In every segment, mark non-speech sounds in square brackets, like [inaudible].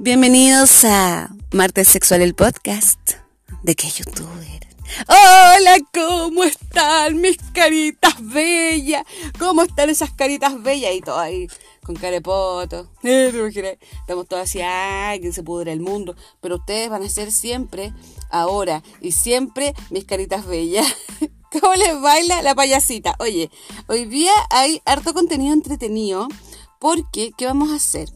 Bienvenidos a Martes Sexual, el podcast de que youtuber. Hola, ¿cómo están mis caritas bellas? ¿Cómo están esas caritas bellas? Y todo ahí con carepoto. [laughs] Estamos todos así, ay, que se pudre el mundo. Pero ustedes van a ser siempre, ahora y siempre, mis caritas bellas. [laughs] ¿Cómo les baila la payasita? Oye, hoy día hay harto contenido entretenido porque, ¿qué vamos a hacer?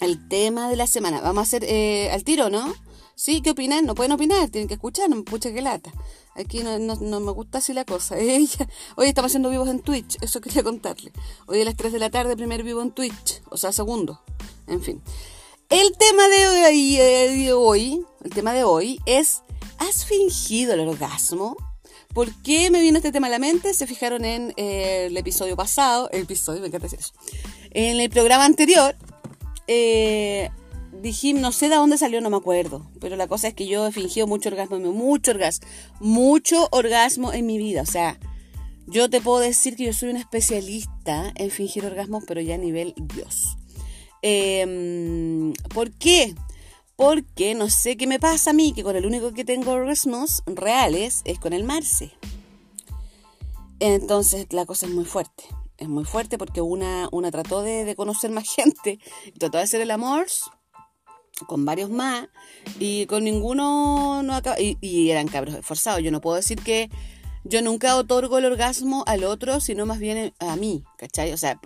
El tema de la semana. Vamos a hacer eh, al tiro, ¿no? Sí, ¿qué opinan? No pueden opinar, tienen que escuchar, no pucha que lata. Aquí no, no, me gusta así la cosa. [laughs] Hoy estamos haciendo vivos en Twitch, eso quería contarle. Hoy a las 3 de la tarde, primer vivo en Twitch, o sea, segundo. En fin. El tema de hoy, eh, de hoy, el tema de hoy es, ¿has fingido el orgasmo? ¿Por qué me vino este tema a la mente? Se fijaron en eh, el episodio pasado, el episodio, me encanta decir eso. En el programa anterior, eh, dije, no sé de dónde salió, no me acuerdo. Pero la cosa es que yo he fingido mucho orgasmo, mucho orgasmo, mucho orgasmo en mi vida. O sea, yo te puedo decir que yo soy una especialista en fingir orgasmos, pero ya a nivel Dios. Em, ¿Por qué? Porque no sé qué me pasa a mí, que con el único que tengo orgasmos reales es con el Marce. Entonces la cosa es muy fuerte es muy fuerte porque una, una trató de, conocer más [laughs] gente, trató de hacer el amor con varios más y con ninguno no acaba, y, eran cabros esforzados. Yo no puedo decir que yo nunca otorgo el orgasmo al otro, sino más bien a mí, ¿cachai? O sea,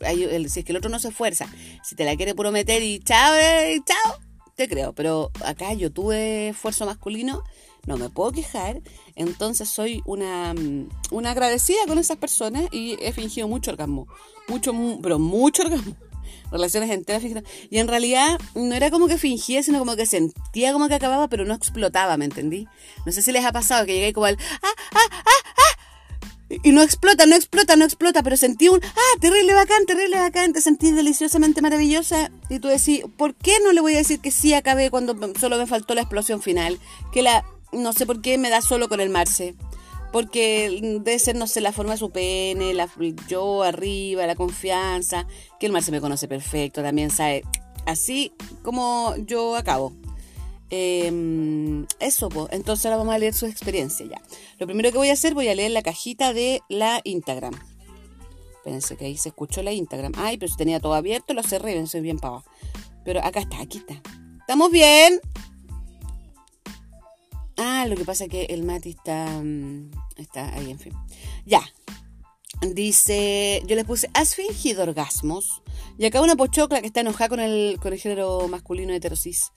si es que el otro no se esfuerza, si te la quiere prometer y chao, eh, chao, te creo. Pero acá yo tuve esfuerzo masculino no me puedo quejar, entonces soy una, mm, una agradecida con esas personas y he fingido mucho orgasmo, mucho, pero mucho orgasmo, [laughs] relaciones enteras y en realidad no era como que fingía, sino como que sentía como que acababa, pero no explotaba, ¿me entendí? No sé si les ha pasado que llegué como al ¡ah, ah, ah, ah! Y no explota, no explota, no explota, pero sentí un ¡ah! Terrible bacán, terrible bacán, te sentí deliciosamente maravillosa. Y tú decís, ¿por qué no le voy a decir que sí acabé cuando solo me faltó la explosión final? Que la no sé por qué me da solo con el Marce. Porque debe ser, no sé, la forma de su pene, la, yo arriba, la confianza, que el Marce me conoce perfecto, también sabe, así como yo acabo. Em, eso, pues. Entonces ahora vamos a leer su experiencia ya. Lo primero que voy a hacer, voy a leer la cajita de la Instagram. Espérense que ahí se escuchó la Instagram. Ay, pero si tenía todo abierto, lo cerré, soy bien pavo. Pero acá está, aquí está. ¿Estamos bien? Ah, lo que pasa es que el Mati está, mm, está ahí, en fin. Ya. Dice, yo le puse, ¿has fingido orgasmos? Y acá una pochocla que está enojada con el, con el género masculino heterosis.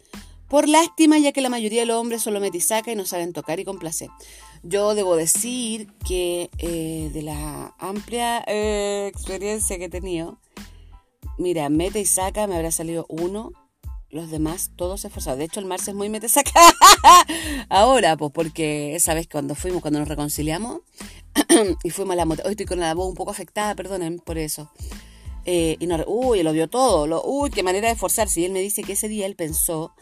Por lástima, ya que la mayoría de los hombres solo meten y saca y no saben tocar y complacer. Yo debo decir que eh, de la amplia eh, experiencia que he tenido, mira, mete y saca me habrá salido uno los demás todos esforzados. De hecho, el Marce es muy metesaca. [laughs] Ahora, pues porque esa vez cuando fuimos, cuando nos reconciliamos, [clears throat] y fuimos a la moto. Hoy estoy con la voz un poco afectada, perdonen por eso. Eh, y no, uy, lo dio todo. Lo, uy, qué manera de esforzarse. Y él me dice que ese día él pensó,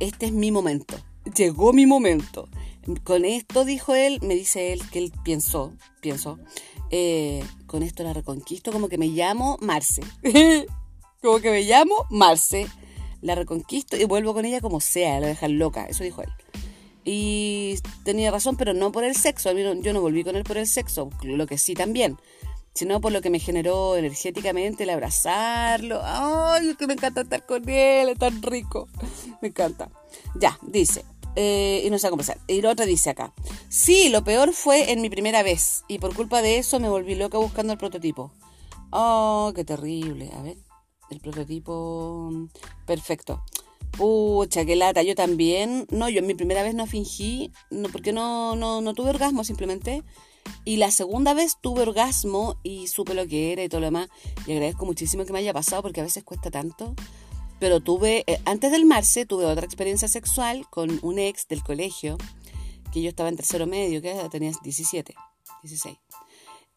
este es mi momento. Llegó mi momento. Con esto, dijo él, me dice él que él pensó, pienso, eh, con esto la reconquisto, como que me llamo Marce. [laughs] como que me llamo Marce la reconquisto y vuelvo con ella como sea, la dejan loca, eso dijo él. Y tenía razón, pero no por el sexo, yo no volví con él por el sexo, lo que sí también, sino por lo que me generó energéticamente el abrazarlo. Ay, que me encanta estar con él, es tan rico, me encanta. Ya, dice, eh, y no sé cómo empezar. Y la otra dice acá, sí, lo peor fue en mi primera vez, y por culpa de eso me volví loca buscando el prototipo. Oh, qué terrible, a ver el prototipo perfecto. Pucha, qué lata, yo también. No, yo en mi primera vez no fingí, no, porque no, no, no tuve orgasmo simplemente. Y la segunda vez tuve orgasmo y supe lo que era y todo lo demás. Y agradezco muchísimo que me haya pasado porque a veces cuesta tanto. Pero tuve, eh, antes del marce, tuve otra experiencia sexual con un ex del colegio, que yo estaba en tercero medio, que tenía 17, 16.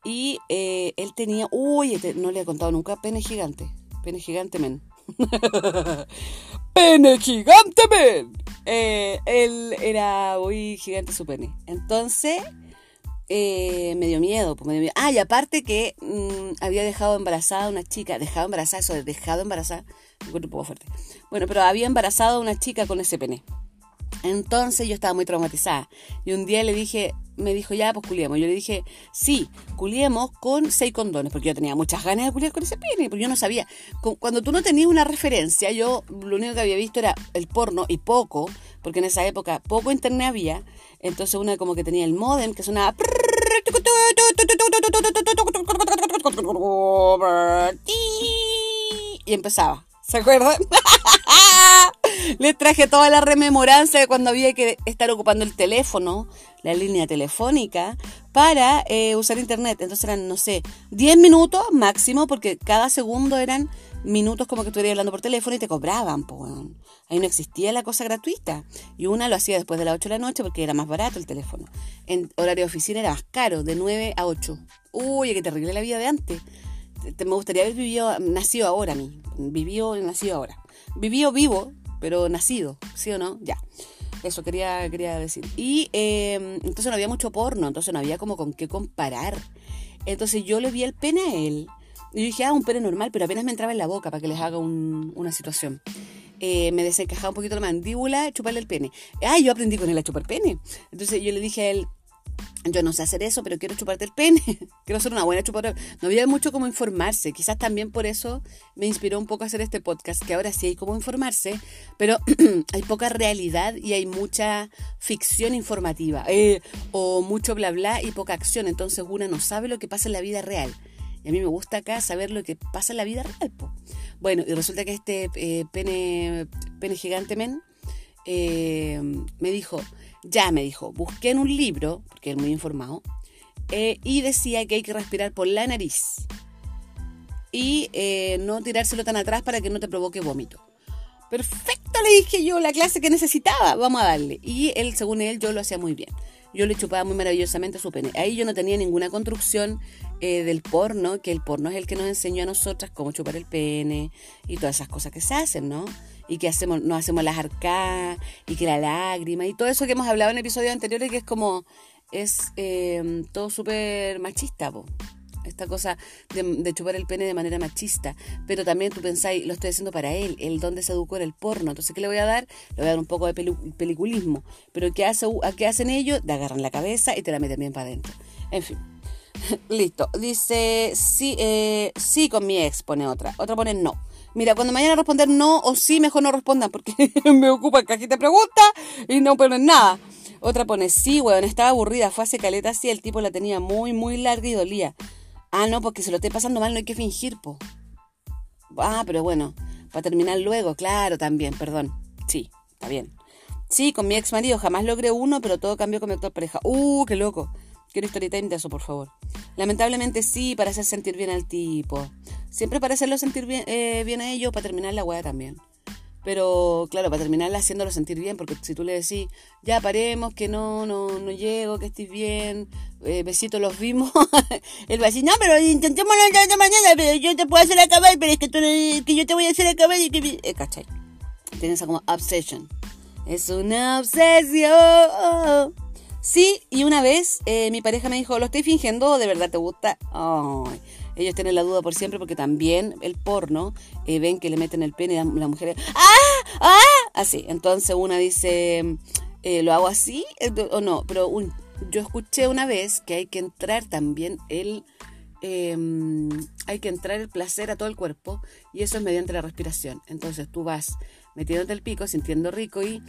Y eh, él tenía, uy, este, no le he contado nunca, pene gigante. Pene gigante men. [laughs] pene gigante men. Eh, él era muy gigante su pene. Entonces, eh, me dio miedo, pues me dio miedo. Ah, y aparte que mm, había dejado embarazada a una chica, dejado embarazada, eso de dejado embarazada, me un poco fuerte. Bueno, pero había embarazado a una chica con ese pene. Entonces yo estaba muy traumatizada. Y un día le dije, me dijo, ya, pues culiemos. Yo le dije, sí, culiemos con seis condones, porque yo tenía muchas ganas de culiar con ese pene, porque yo no sabía. Cuando tú no tenías una referencia, yo lo único que había visto era el porno y poco, porque en esa época poco internet había. Entonces una como que tenía el modem que sonaba... Y empezaba. ¿Se acuerdan? [laughs] Les traje toda la rememoranza de cuando había que estar ocupando el teléfono, la línea telefónica, para eh, usar internet. Entonces eran, no sé, 10 minutos máximo, porque cada segundo eran minutos como que estuvieras hablando por teléfono y te cobraban, pues. Ahí no existía la cosa gratuita. Y una lo hacía después de las 8 de la noche porque era más barato el teléfono. En horario de oficina era más caro, de 9 a 8. Uy, qué terrible la vida de antes. me gustaría haber vivido, nacido ahora a mí. Vivió, nacido ahora. Vivió vivo, pero nacido, ¿sí o no? Ya. Eso quería, quería decir. Y em, entonces no había mucho porno, entonces no había como con qué comparar. Entonces yo le vi el pene a él. Y dije, ah, un pene normal, pero apenas me entraba en la boca para que les haga una situación. Eh, me desencajaba un poquito la mandíbula, chuparle el pene. Ah, yo aprendí con él a chupar pene. Entonces yo le dije a él, yo no sé hacer eso, pero quiero chuparte el pene. [laughs] quiero ser una buena chupadora. No había mucho como informarse. Quizás también por eso me inspiró un poco a hacer este podcast, que ahora sí hay como informarse, pero [clears throat] hay poca realidad y hay mucha ficción informativa. Eh, o mucho bla bla y poca acción. Entonces una no sabe lo que pasa en la vida real. Y a mí me gusta acá saber lo que pasa en la vida real. Bueno, y resulta que este eh, pene, pene gigante men eh, me dijo ya me dijo, busqué en un libro, porque es muy informado, eh, y decía que hay que respirar por la nariz y eh, no tirárselo tan atrás para que no te provoque vómito. Perfecto, le dije yo, la clase que necesitaba, vamos a darle. Y él, según él, yo lo hacía muy bien. Yo le chupaba muy maravillosamente su pene. Ahí yo no tenía ninguna construcción eh, del porno, que el porno es el que nos enseñó a nosotras cómo chupar el pene y todas esas cosas que se hacen, ¿no? Y que hacemos, nos hacemos las arcadas y que la lágrima y todo eso que hemos hablado en episodios anteriores que es como, es em, todo súper machista, esta cosa de, chupar el pene de manera machista, pero también tú pensáis, lo estoy haciendo para él, el donde se educó el porno, entonces ¿qué le voy a dar? Le voy a dar un poco de peliculismo, pero ¿qué, hace, ¿qué hacen ellos? Te agarran la cabeza y te la meten bien para adentro. En fin, [laughs] listo. Dice, sí, eh, sí con mi ex, pone otra, otra pone no. Mira, cuando me vayan a responder no o sí, mejor no respondan porque [laughs] me ocupa cajita pregunta y no ponen nada. Otra pone, sí, weón, estaba aburrida, fue hace caleta así, el tipo la tenía muy, muy larga y dolía. Ah, no, porque se lo esté pasando mal, no hay que fingir, po. Ah, pero bueno, para terminar luego, claro, también, perdón. Sí, está bien. Sí, con mi ex marido jamás logré uno, pero todo cambió con mi actual pareja. Uh, qué loco. Quiero story time de eso, por favor. Lamentablemente sí, para hacer sentir bien al tipo. Siempre para hacerlo sentir bien, eh, bien a ellos, para terminar la weá también. Pero claro, para terminarla haciéndolo sentir bien, porque si tú le decís, ya paremos, que no, no, no llego, que estés bien, eh, besitos los vimos, [laughs] él va a decir, no, pero intentémoslo de mañana, pero yo te puedo hacer acabar, pero es que, tú, que yo te voy a hacer acabar y que... Eh, ¿Cachai? Tienes esa como obsession. Es una obsesión. Sí, y una vez eh, mi pareja me dijo, ¿lo estoy fingiendo de verdad te gusta? Ay, ellos tienen la duda por siempre porque también el porno, eh, ven que le meten el pene y la mujer, ¡ah! ¡ah! Así, entonces una dice, eh, ¿lo hago así o no? Pero yo escuché una vez que hay que entrar también el... Em, hay que entrar el placer a todo el cuerpo y eso es mediante la respiración. Entonces tú vas metiéndote el pico, sintiendo rico y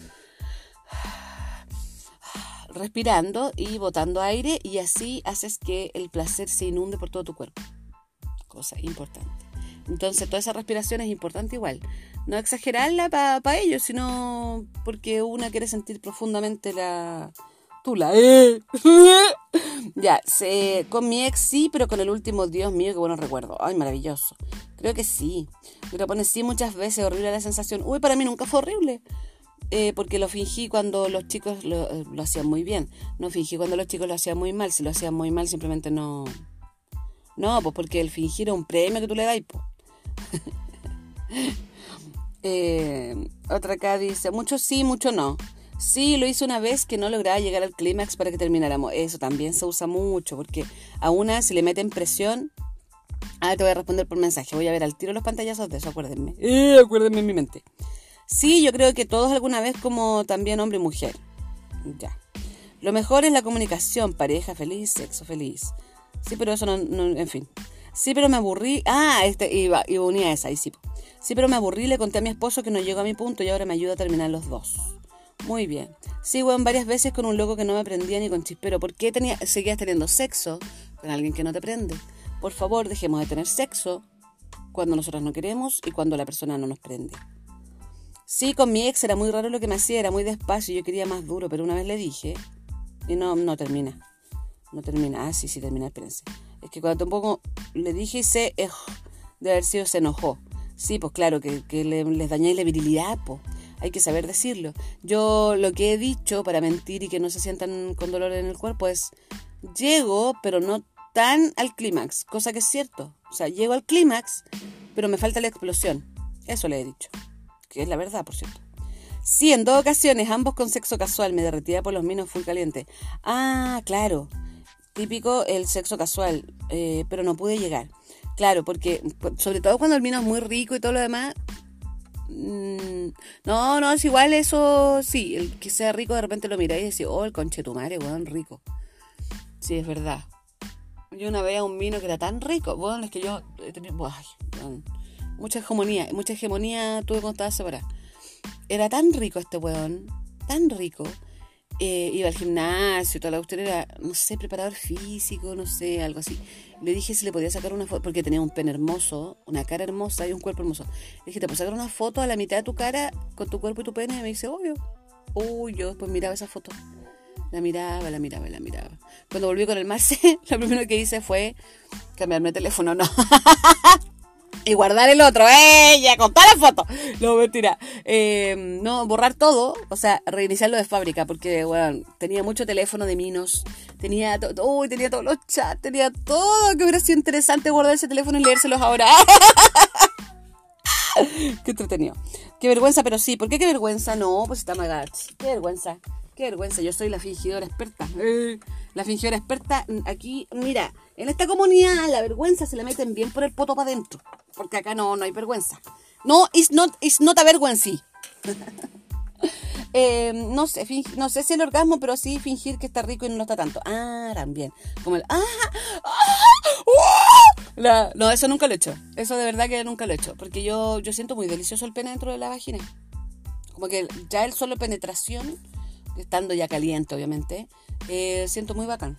respirando y botando aire y así haces que el placer se inunde por todo tu cuerpo. Cosa importante. Entonces toda esa respiración es importante igual. No exagerarla para ellos, sino porque una quiere sentir profundamente la... Tula. Eh. [laughs] ya, se, con mi ex sí, pero con el último, Dios mío, qué bueno recuerdo. Ay, maravilloso. Creo que sí. Pero pone sí muchas veces, horrible la sensación. Uy, para mí nunca fue horrible. Eh, porque lo fingí cuando los chicos lo, lo, hacían muy bien. No fingí cuando los chicos lo hacían muy mal. Si lo hacían muy mal, simplemente no. No, pues porque el fingir es un premio que tú le das, [laughs] eh, otra acá dice: mucho sí, mucho no. Sí, lo hice una vez que no lograba llegar al clímax para que termináramos. Eso también se usa mucho, porque a una se le mete presión. Ah, te voy a responder por mensaje. Voy a ver al tiro los pantallazos de eso, acuérdenme. Eh, acuérdenme en mi mente. Sí, yo creo que todos alguna vez como también hombre y mujer. Ya. Lo mejor es la comunicación, pareja feliz, sexo feliz. Sí, pero eso no, en fin. Sí, pero me aburrí. Ah, este, iba, iba unía esa, ahí sí. Sí, pero me aburrí, le conté a mi esposo que no llegó a mi punto y ahora me ayuda a terminar los dos. Muy bien. Sí, weón, varias veces con un loco que no me prendía ni con chispero. ¿Por qué tenía, seguías teniendo sexo con alguien que no te prende? Por favor, dejemos de tener sexo cuando nosotros no queremos y cuando la persona no nos prende. Sí, con mi ex era muy raro lo que me hacía, era muy despacio, yo quería más duro, pero una vez le dije y no, no termina. No termina. Ah, sí, sí termina, espérense. Es que cuando tampoco le dije se de haber sido se enojó. Sí, pues claro, que, les dañáis la virilidad, pues hay que saber decirlo. Yo lo que he dicho para mentir y que no se sientan con dolor en el cuerpo es, llego, pero no tan al clímax, cosa que es cierto. O sea, llego al clímax, pero me falta la explosión. Eso le he dicho, que es la verdad, por cierto. Sí, en dos ocasiones, ambos con sexo casual, me derretía por los minos full caliente. Ah, claro, típico el sexo casual, eh, pero no pude llegar. Claro, porque sobre todo cuando el vino es muy rico y todo lo demás, Mm, no, no, es igual eso, sí, el que sea rico de repente lo miráis y decís, oh, el conchetumare, weón, rico. Sí, es verdad. Yo una vez a un vino que era tan rico, bueno, es que yo tenía, mucha hegemonía, mucha hegemonía tuve cuando estaba separada. Era tan rico este weón, tan rico, eh, iba al gimnasio, toda la cuestión era, no sé, preparador físico, no sé, algo así. Le dije si le podía sacar una foto, porque tenía un pene hermoso, una cara hermosa y un cuerpo hermoso. Le dije, ¿te puedo sacar una foto a la mitad de tu cara con tu cuerpo y tu pene? Y me dice, obvio. Uy, yo después miraba esa foto. La miraba, la miraba, la miraba. Cuando volví con el Marce, [laughs] lo primero que hice fue cambiarme el teléfono. No. [laughs] y guardar el otro. ¡Ella! Con toda la foto. No, mentira. Eh, no, borrar todo. O sea, reiniciarlo de fábrica. Porque, bueno, tenía mucho teléfono de minos. Tenía, uy, tenía todos los chats. Tenía todo. Que hubiera sido interesante guardar ese teléfono y leérselos ahora. [laughs] qué entretenido. Qué vergüenza, pero sí. ¿Por qué qué vergüenza? No, pues está Magachi. Qué vergüenza. Qué vergüenza. Yo soy la fingidora experta. Eh, la fingidora experta. Aquí, mira, en esta comunidad la vergüenza se le meten bien por el poto para adentro. Porque acá no, no hay vergüenza. No, it's not, it's not a vergüenza. [laughs] eh, no, sé, no sé si el orgasmo, pero sí fingir que está rico y no está tanto. Ah, también. Como el... Ah, ah, no, eso nunca lo he hecho. Eso de verdad que nunca lo he hecho. Porque yo, yo siento muy delicioso el pene dentro de la vagina. Como que ya el solo penetración, estando ya caliente obviamente, eh, siento muy bacán.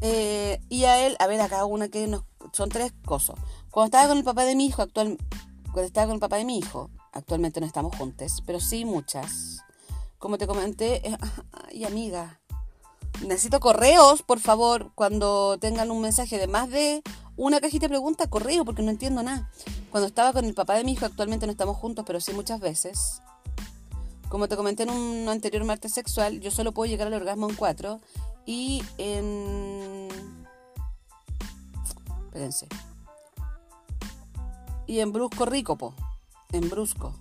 Eh, y a él, a ver, acá una que nos, son tres cosas. Cuando estaba con el papá de mi hijo, actual, cuando estaba con el papá de mi hijo, actualmente no estamos juntos, pero sí muchas. Como te comenté, eh, [laughs] ay amiga, necesito correos, por favor, cuando tengan un mensaje de más de una cajita de preguntas, correo, porque no entiendo nada. Cuando estaba con el papá de mi hijo, actualmente no estamos juntos, pero sí muchas veces. Como te comenté en un anterior martes sexual, yo solo puedo llegar al orgasmo en cuatro y en... Espérense. Y en Brusco Rico, po. En Brusco.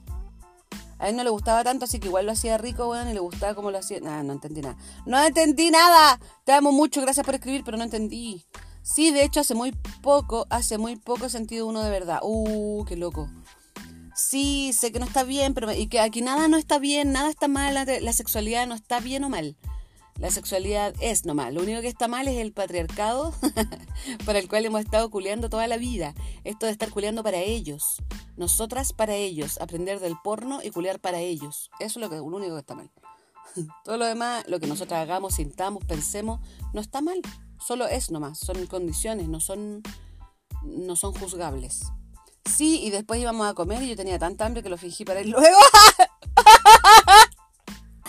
A él no le gustaba tanto, así que igual lo hacía rico, weón, y le gustaba cómo lo hacía. Nah, no entendí nada. ¡No entendí nada! Te amo mucho, gracias por escribir, pero no entendí. Sí, de hecho, hace muy poco, hace muy poco sentido uno de verdad. Uh, qué loco. Sí, sé que no está bien, pero y que aquí nada no está bien, nada está mal, la sexualidad no está bien o mal. La sexualidad es normal. Lo único que está mal es el patriarcado [laughs] para el cual hemos estado culeando toda la vida. Esto de estar culeando para ellos. Nosotras para ellos. Aprender del porno y culear para ellos. Eso es lo, que, lo único que está mal. [laughs] Todo lo demás, lo que nosotros hagamos, sintamos, pensemos, no está mal. Solo es nomás. Son condiciones, no son, no son juzgables. Sí, y después íbamos a comer y yo tenía tanta hambre que lo fingí para ir luego.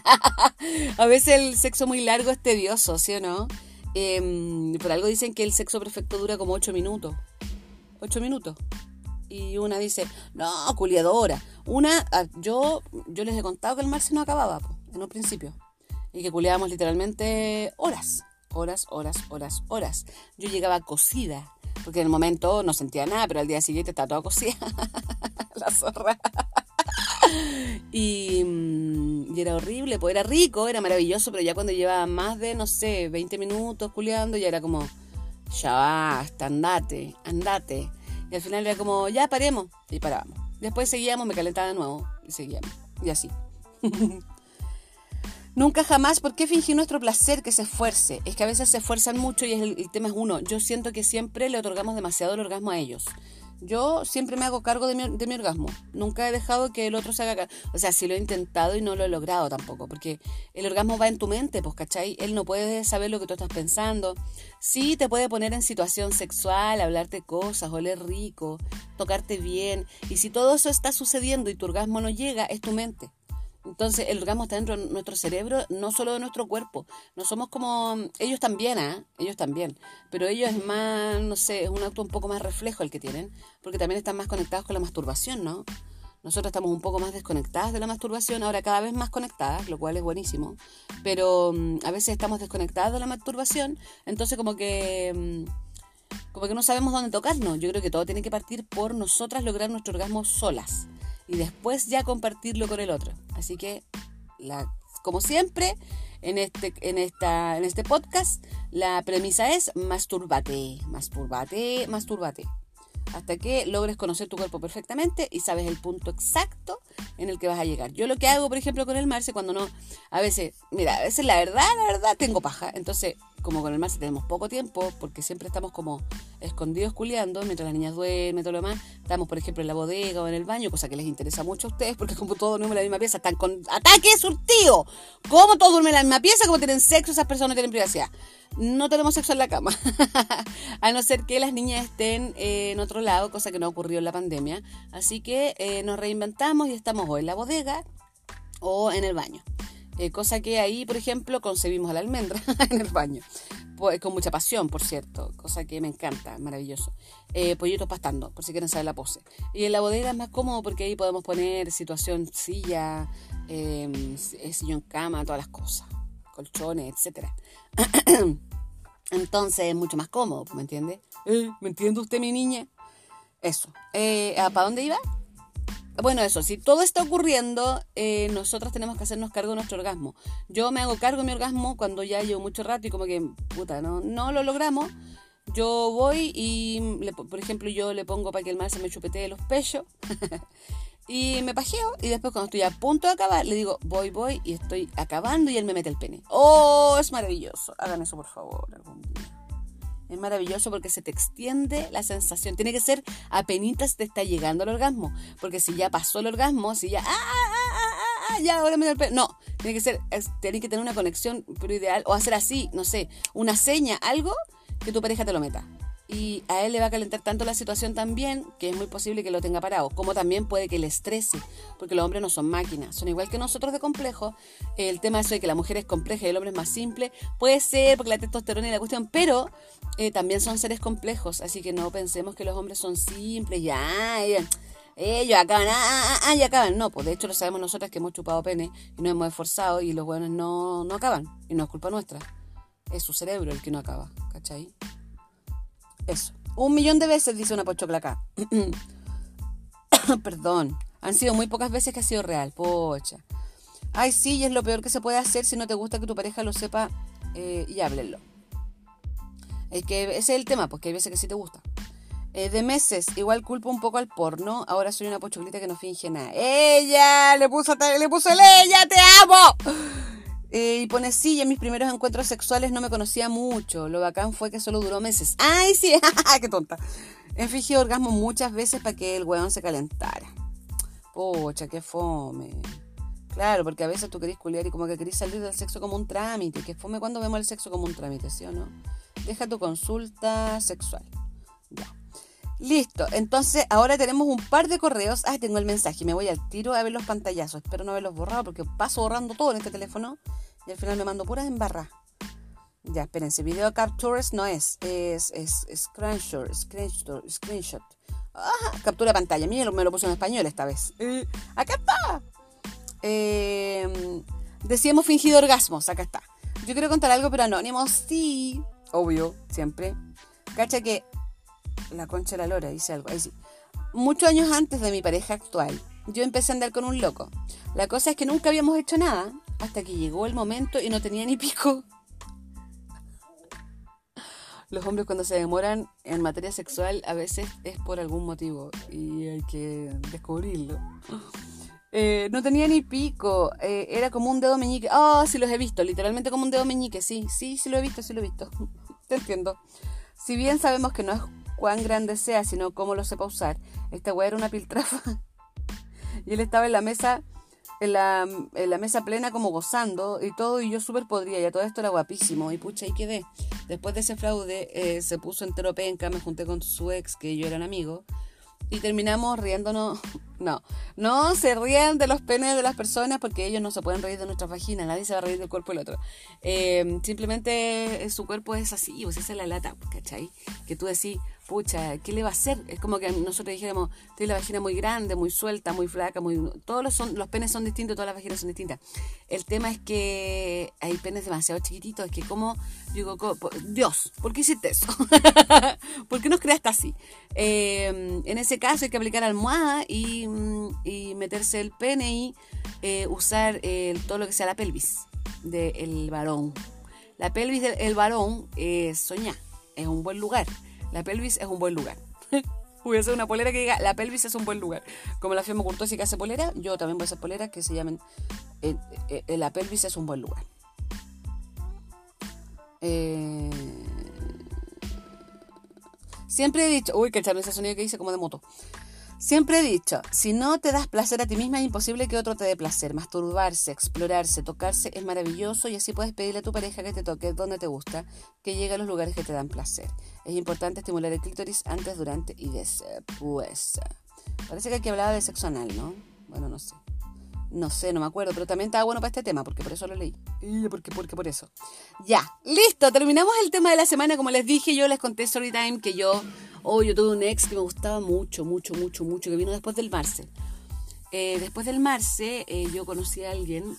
[laughs] a veces el sexo muy largo es tedioso, ¿sí o no? Em, por algo dicen que el sexo perfecto dura como 8 minutos. 8 minutos. Y una dice, no, culiadora. Una, ah, yo, yo les he contado que el mar se no acababa en un principio. Y que culiábamos literalmente horas. Horas, horas, horas, horas. Yo llegaba cocida. Porque en el momento no sentía nada, pero al día siguiente estaba toda cocida. [laughs] La zorra. y, y era horrible, pues era rico, era maravilloso, pero ya cuando llevaba más de, no sé, 20 minutos culeando, ya era como, ya basta, andate, andate. Y al final era como, ya paremos, y parábamos. Después seguíamos, me calentaba de nuevo, y seguíamos, y así. [laughs] Nunca jamás, ¿por qué fingir nuestro placer que se esfuerce? Es que a veces se esfuerzan mucho y el, el tema es uno. Yo siento que siempre le otorgamos demasiado el orgasmo a ellos. Yo siempre me hago cargo de mi, de mi, orgasmo. Nunca he dejado que el otro se haga cargo. O sea, sí lo he intentado y no lo he logrado tampoco. Porque el orgasmo va en tu mente, pues, ¿cachai? Él no puede saber lo que tú estás pensando. Sí te puede poner en situación sexual, hablarte cosas, oler rico, tocarte bien. Y si todo eso está sucediendo y tu orgasmo no llega, es tu mente. Entonces, el orgasmo está dentro de nuestro cerebro, no solo de nuestro cuerpo. No somos como. Ellos también, ¿ah? Ellos también. Pero ellos es más, no sé, es un acto un poco más reflejo el que tienen, porque también están más conectados con la masturbación, ¿no? Nosotros estamos un poco más desconectadas de la masturbación, ahora cada vez más conectadas, lo cual es buenísimo. Pero mm, a veces estamos desconectadas de la masturbación, entonces como que. Mm, como que no sabemos dónde tocarnos. Yo creo que todo tiene que partir por nosotras lograr nuestro orgasmo solas y después ya compartirlo con el otro. Así que, como siempre, en este, en, esta, en este podcast, la premisa es masturbate, masturbate, masturbate. Hasta que logres conocer tu cuerpo perfectamente y sabes el punto exacto en el que vas a llegar. Yo lo que hago, por ejemplo, con el Marce, cuando no, a veces, mira, a veces la verdad, la verdad, tengo paja. Entonces, como con el Marce tenemos poco tiempo, porque siempre estamos como escondidos culiando, mientras las niñas duermen, todo lo demás. Estamos, por ejemplo, en la bodega o en el baño, cosa que les interesa mucho a ustedes, porque como todos duermen en la misma pieza, están con ataque surtido. Como todos duermen en la misma pieza, como tienen sexo, esas personas no tienen privacidad. No tenemos sexo en la cama. [laughs] a no ser que las niñas estén eh, en otro lado, cosa que no ocurrió en la pandemia. Así que eh, nos reinventamos y estamos o en la bodega o en el baño. Eh, cosa que ahí, por ejemplo, concebimos a la almendra [laughs] en el baño. Pues, con mucha pasión, por cierto. Cosa que me encanta, maravilloso. Eh, pollitos pastando, por si quieren saber la pose. Y en la bodega es más cómodo porque ahí podemos poner situación silla, eh, sillón cama, todas las cosas. Colchones, etcétera. [clears throat] Entonces es mucho más cómodo, ¿me entiende? Eh, ¿Me entiende usted, mi niña? Eso. Eh, ¿Para dónde iba? Bueno, eso, si todo está ocurriendo, eh, nosotros tenemos que hacernos cargo de nuestro orgasmo. Yo me hago cargo de mi orgasmo cuando ya llevo mucho rato y como que, puta, no, no lo logramos. Yo voy y, por ejemplo, yo le pongo para que el mar se me chupetee los pechos [laughs] y me pajeo y después cuando estoy a punto de acabar le digo, voy, voy y estoy acabando y él me mete el pene. ¡Oh, es maravilloso! Hagan eso por favor algún día. Es maravilloso porque se te extiende la sensación. Tiene que ser apenitas te está llegando el orgasmo. Porque si ya pasó el orgasmo, si ya, ah, ah, ah, ah, ya, ahora me el. No, tiene que ser, tiene que tener una conexión, pero ideal, o hacer así, no sé, una seña, algo que tu pareja te lo meta y a él le va a calentar tanto la situación también que es muy posible que lo tenga parado, como también puede que le estrese, porque los hombres no son máquinas, son igual que nosotros de complejos. El tema eso de que la mujer es compleja y el hombre es más simple, puede ser porque la testosterona y la cuestión, pero eh, también son seres complejos, así que no pensemos que los hombres son simples, ya, ellos acaban, ah, ah, ah, ah, y acaban. No, pues de hecho lo sabemos nosotras que hemos chupado pene y nos hemos esforzado y los buenos no, no acaban, y no es culpa nuestra, es su cerebro el que no acaba, ¿cachai? Eso. Un millón de veces, dice una pochocla acá. [coughs] Perdón. Han sido muy pocas veces que ha sido real. Pocha. Ay, sí, y es lo peor que se puede hacer si no te gusta que tu pareja lo sepa eh, y háblenlo. Es que ese es el tema, porque hay veces que sí te gusta. Eh, de meses, igual culpo un poco al porno. Ahora soy una pochoclita que no finge nada. ¡Ella! Le puso, le puso el ella, te amo. Eh, y pone, sí, en mis primeros encuentros sexuales no me conocía mucho. Lo bacán fue que solo duró meses. [laughs] ¡Ay, sí! [laughs] ¡Qué tonta! He fingido orgasmo muchas veces para que el weón se calentara. Pocha, qué fome. Claro, porque a veces tú querés culiar y como que querés salir del sexo como un trámite. Que fome cuando vemos el sexo como un trámite, ¿sí o no? Deja tu consulta sexual. Ya. Listo, entonces ahora tenemos un par de correos. Ah, tengo el mensaje, me voy al tiro a ver los pantallazos. Espero no haberlos borrado porque paso borrando todo en este teléfono y al final me mando puras embarras. Ya, espérense, video captures no es, es, es, screenshot, screenshot, screenshot. captura de pantalla, mire, me lo puse en español esta vez. Eh, acá está. Eh, decíamos fingido orgasmos, acá está. Yo quiero contar algo, pero anónimo, sí. Obvio, siempre. Cacha que la concha de la lora dice algo. Ahí sí. Muchos años antes de mi pareja actual, yo empecé a andar con un loco. La cosa es que nunca habíamos hecho nada hasta que llegó el momento y no tenía ni pico. Los hombres cuando se demoran en materia sexual a veces es por algún motivo y hay que descubrirlo. Eh, no tenía ni pico, eh, era como un dedo meñique. Ah, sí los he visto, literalmente como un dedo meñique, sí, sí, sí lo he visto, sí lo he visto. [laughs] Te entiendo. Si bien sabemos que no es cuán grande sea, sino cómo lo sepa usar, esta weá era una piltrafa. [laughs] y él estaba en la mesa en la, en la, mesa plena como gozando y todo, y yo súper podría, ya todo esto era guapísimo, y pucha, ahí quedé. Después de ese fraude, eh, se puso entero penca, me junté con su ex, que yo eran amigos, y terminamos riéndonos. [laughs] No, no se ríen de los penes de las personas porque ellos no se pueden reír de nuestra vagina, nadie se va a reír del cuerpo del otro. Eh, simplemente su cuerpo es así, pues esa es la lata, ¿cachai? Que tú decís, pucha, ¿qué le va a hacer? Es como que nosotros dijéramos, tiene la vagina muy grande, muy suelta, muy flaca, muy todos los, son, los penes son distintos, todas las vaginas son distintas. El tema es que hay penes demasiado chiquititos, es que como, digo, Dios, ¿por qué hiciste eso? [laughs] ¿Por qué nos creaste así? Em, en ese caso hay que aplicar almohada y, y meterse el pene y eh, usar todo lo que sea la pelvis del varón. La pelvis del varón es soñar, es un buen lugar la pelvis es un buen lugar. [laughs] voy a hacer una polera que diga, la pelvis es un buen lugar. Como la firma Curtosi que hace polera, yo también voy a hacer poleras que se llamen eh, eh, eh, La pelvis es un buen lugar. Siempre he dicho, uy, que ese sonido que hice como de moto. Siempre he dicho, si no te das placer a ti misma es imposible que otro te dé placer. Masturbarse, explorarse, tocarse es maravilloso y así puedes pedirle a tu pareja que te toque donde te gusta, que llegue a los lugares que te dan placer. Es importante estimular el clítoris antes, durante y después. Parece que aquí hablaba de sexo anal, ¿no? Bueno, no sé. No sé, no me acuerdo, pero también estaba bueno para este tema, porque por eso lo leí. Y porque, porque por eso. Ya, listo, terminamos el tema de la semana. Como les dije, yo les conté Storytime que yo Oh, yo tuve un ex que me gustaba mucho, mucho, mucho, mucho, que vino después del Marce. Eh, después del Marce, eh, yo conocí a alguien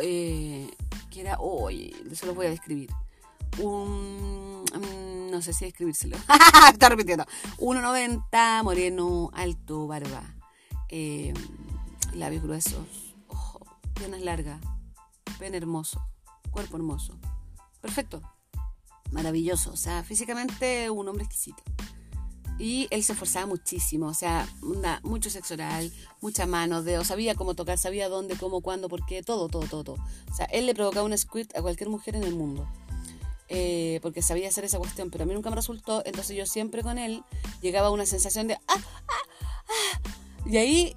eh, que era, hoy se lo voy a describir. Un, mm, no sé si describírselo. [laughs] Está repitiendo. 1,90, moreno, alto, barba, labios gruesos, ojo, piernas largas, pene hermoso, cuerpo hermoso. Perfecto. Maravilloso. O sea, físicamente un hombre exquisito. Y él se esforzaba muchísimo, o sea, mucho sexo oral, mucha mano, dedos, sabía cómo tocar, sabía dónde, cómo, cuándo, por qué, todo, todo, todo, todo. O sea, él le provocaba un squirt a cualquier mujer en el mundo. Eh, porque sabía hacer esa cuestión, pero a mí nunca me resultó, entonces yo siempre con él llegaba a una sensación de ¡ah! ¡ah! ¡ah! Y ahí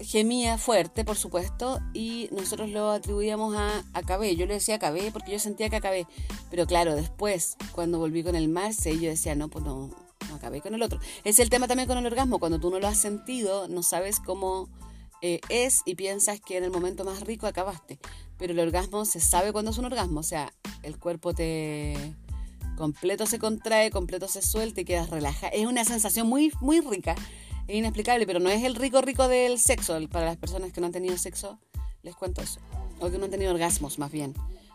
gemía fuerte, por supuesto, y nosotros lo atribuíamos a, a Cabé. Yo le decía Cabé porque yo sentía que acabé. Pero claro, después, cuando volví con el Marce, yo decía, no, pues no, acabé con el otro. Es el tema también con el orgasmo, cuando tú no lo has sentido, no sabes cómo eh, es y piensas que en el momento más rico acabaste. Pero el orgasmo se sabe cuando es un orgasmo, o sea, el cuerpo te completo se contrae, completo se suelta y quedas relajado. Es una sensación muy, muy rica, es inexplicable, pero no es el rico rico del sexo. Para las personas que no han tenido sexo, les cuento eso. O que no han tenido orgasmos, más bien.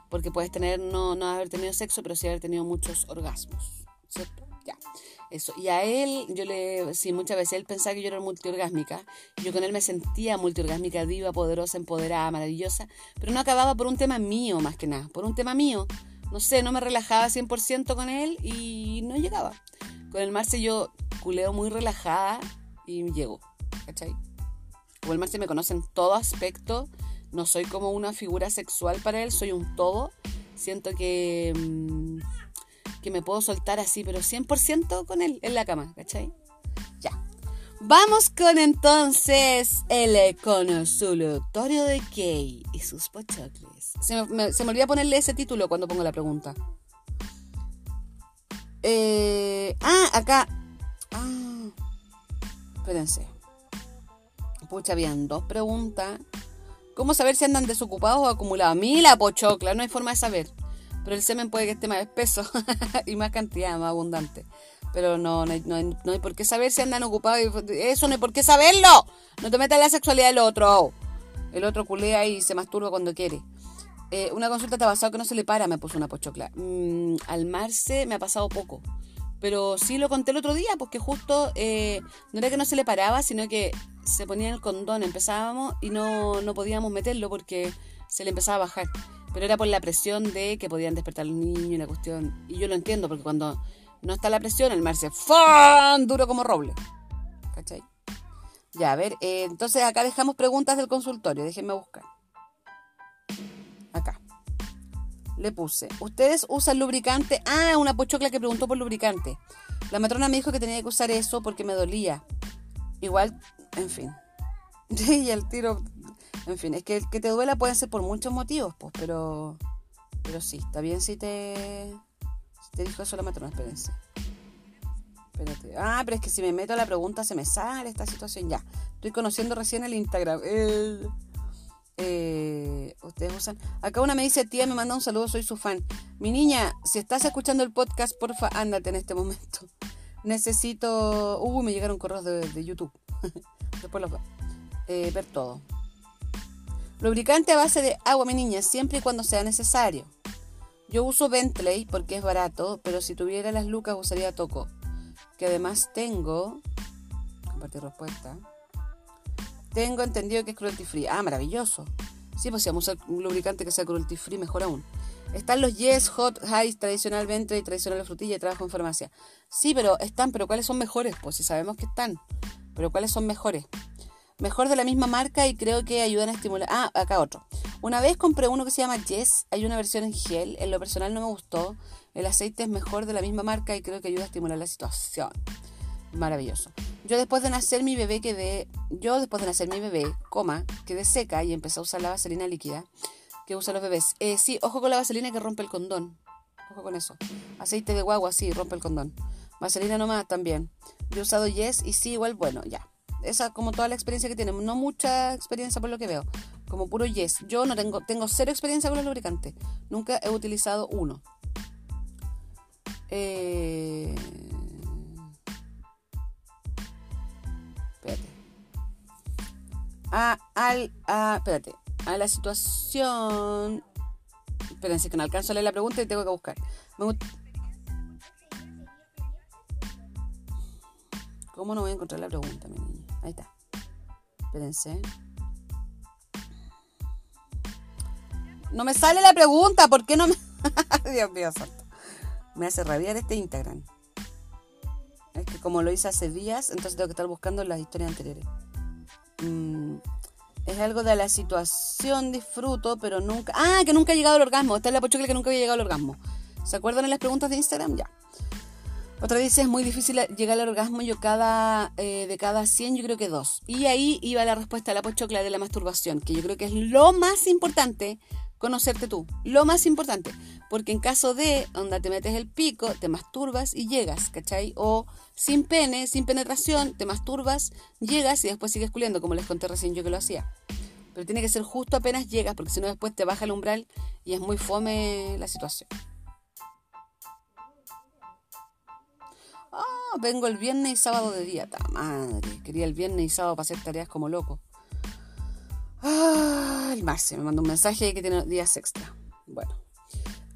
Porque puedes tener, no, no haber tenido sexo, pero sí haber tenido muchos orgasmos. ¿Cierto? Ya. Y a él, yo le, sí, muchas veces él pensaba que yo era multiorgásmica. Yo con él me sentía multiorgásmica, viva, poderosa, empoderada, maravillosa. Pero no acababa por un tema mío, más que nada. Por un tema mío. No sé, no me relajaba 100% con él y no llegaba. Con el Marce yo culeo muy relajada y llego. ¿Cachai? Como el Marce me conoce en todo aspecto. No soy como una figura sexual para él, soy un todo. Siento que. Mm, que me puedo soltar así, pero 100% con él en la cama, ¿cachai? Ya. Vamos con entonces el consultorio de Kay y sus pochocles. Se me, me ponerle ese título cuando pongo la pregunta. Eh, ah, acá. Ah, espérense. Pucha, habían dos preguntas. ¿Cómo saber si andan desocupados o acumulados? Mila pochocla, no hay forma de saber. Pero el semen puede que esté más espeso [laughs] y más cantidad, más abundante. Pero no, no hay, no, hay, por qué saber si andan ocupados. Eso no hay por qué saberlo. No te metas la sexualidad del otro. El otro culea y se masturba cuando quiere. Eh, una consulta te ha pasado que no se le para, me puso una pochocla. Mm, al marce me ha pasado poco. Pero sí lo conté el otro día, porque justo eh, no era que no se le paraba, sino que se ponía el condón, empezábamos y no, no podíamos meterlo porque se le empezaba a bajar. Pero era por la presión de que podían despertar los niños la cuestión. Y yo lo entiendo, porque cuando no está la presión, el mar se ¡fan! duro como roble. ¿Cachai? Ya, a ver, eh, entonces acá dejamos preguntas del consultorio, déjenme buscar. Acá. Le puse, ¿ustedes usan lubricante? Ah, una pochocla que preguntó por lubricante. La matrona me dijo que tenía que usar eso porque me dolía. Igual, en fin. [laughs] y el tiro, en fin, es que que te duela puede ser por muchos motivos, pues, pero, pero sí, está bien si te, si te dijo eso la matrona, espérense. Espérate. Ah, pero es que si me meto a la pregunta se me sale esta situación. Ya. Estoy conociendo recién el Instagram. Eh, ustedes usan. Acá una me dice, tía, me manda un saludo, soy su fan. Mi niña, si estás escuchando el podcast, porfa, ándate en este momento. [laughs] Necesito. Uh, me llegaron correos de, YouTube. [laughs] Después los eh, ver todo. Lubricante a base de agua, mi niña, siempre y cuando sea necesario. Yo uso Bentley porque es barato, pero si tuviera las lucas usaría Toco que además tengo, compartir respuesta, tengo entendido que es cruelty free. Ah, maravilloso. Sí, pues si vamos a usar un lubricante que sea cruelty free, mejor aún. Están los Yes, Hot, High, tradicionalmente y tradicional frutilla trabajo en farmacia. Sí, pero están, pero ¿cuáles son mejores? Pues si sabemos que están, pero ¿cuáles son mejores? Mejor de la misma marca y creo que ayudan a estimular. Ah, acá otro. Una vez compré uno que se llama Yes, hay una versión en gel, en lo personal no me gustó, el aceite es mejor de la misma marca y creo que ayuda a estimular la situación. Maravilloso. Yo después de nacer mi bebé quedé, yo después de nacer mi bebé, coma, quedé seca y empecé a usar la vaselina líquida que usan los bebés. Eh, sí, ojo con la vaselina que rompe el condón. Ojo con eso. Aceite de guagua, sí, rompe el condón. Vaselina nomás también. Yo he usado Yes y sí, igual, bueno, ya. Esa como toda la experiencia que tiene. No mucha experiencia por lo que veo. Como puro Yes. Yo no tengo, tengo cero experiencia con el lubricante. Nunca he utilizado uno. Eh... Espérate. A, al, a, espérate. A la situación. Espérense que no alcanzo a leer la pregunta y tengo que buscar. ¿Cómo no voy a encontrar la pregunta, mi niña? Ahí está. Espérense. No me sale la pregunta, ¿por qué no me.? [laughs] Dios mío, santo me hace rabiar este Instagram. Es que como lo hice hace días, entonces tengo que estar buscando las historias anteriores. Mm, es algo de la situación, disfruto, pero nunca... Ah, que nunca he llegado al orgasmo. Está es la pochuela que nunca había llegado al orgasmo. ¿Se acuerdan en las preguntas de Instagram? Ya. Otra dice, es muy difícil llegar al orgasmo, yo cada, eh, de cada 100 yo creo que dos. Y ahí iba la respuesta a la pochocla de la masturbación, que yo creo que es lo más importante conocerte tú. Lo más importante, porque en caso de, onda, te metes el pico, te masturbas y llegas, ¿cachai? O sin pene, sin penetración, te masturbas, llegas y después sigues culiendo, como les conté recién yo que lo hacía. Pero tiene que ser justo apenas llegas, porque si no después te baja el umbral y es muy fome la situación. Vengo el viernes y sábado de día. ¡Ta madre! Quería el viernes y sábado para hacer tareas como loco. Ah, el Marce me mandó un mensaje que tiene días extra. Bueno.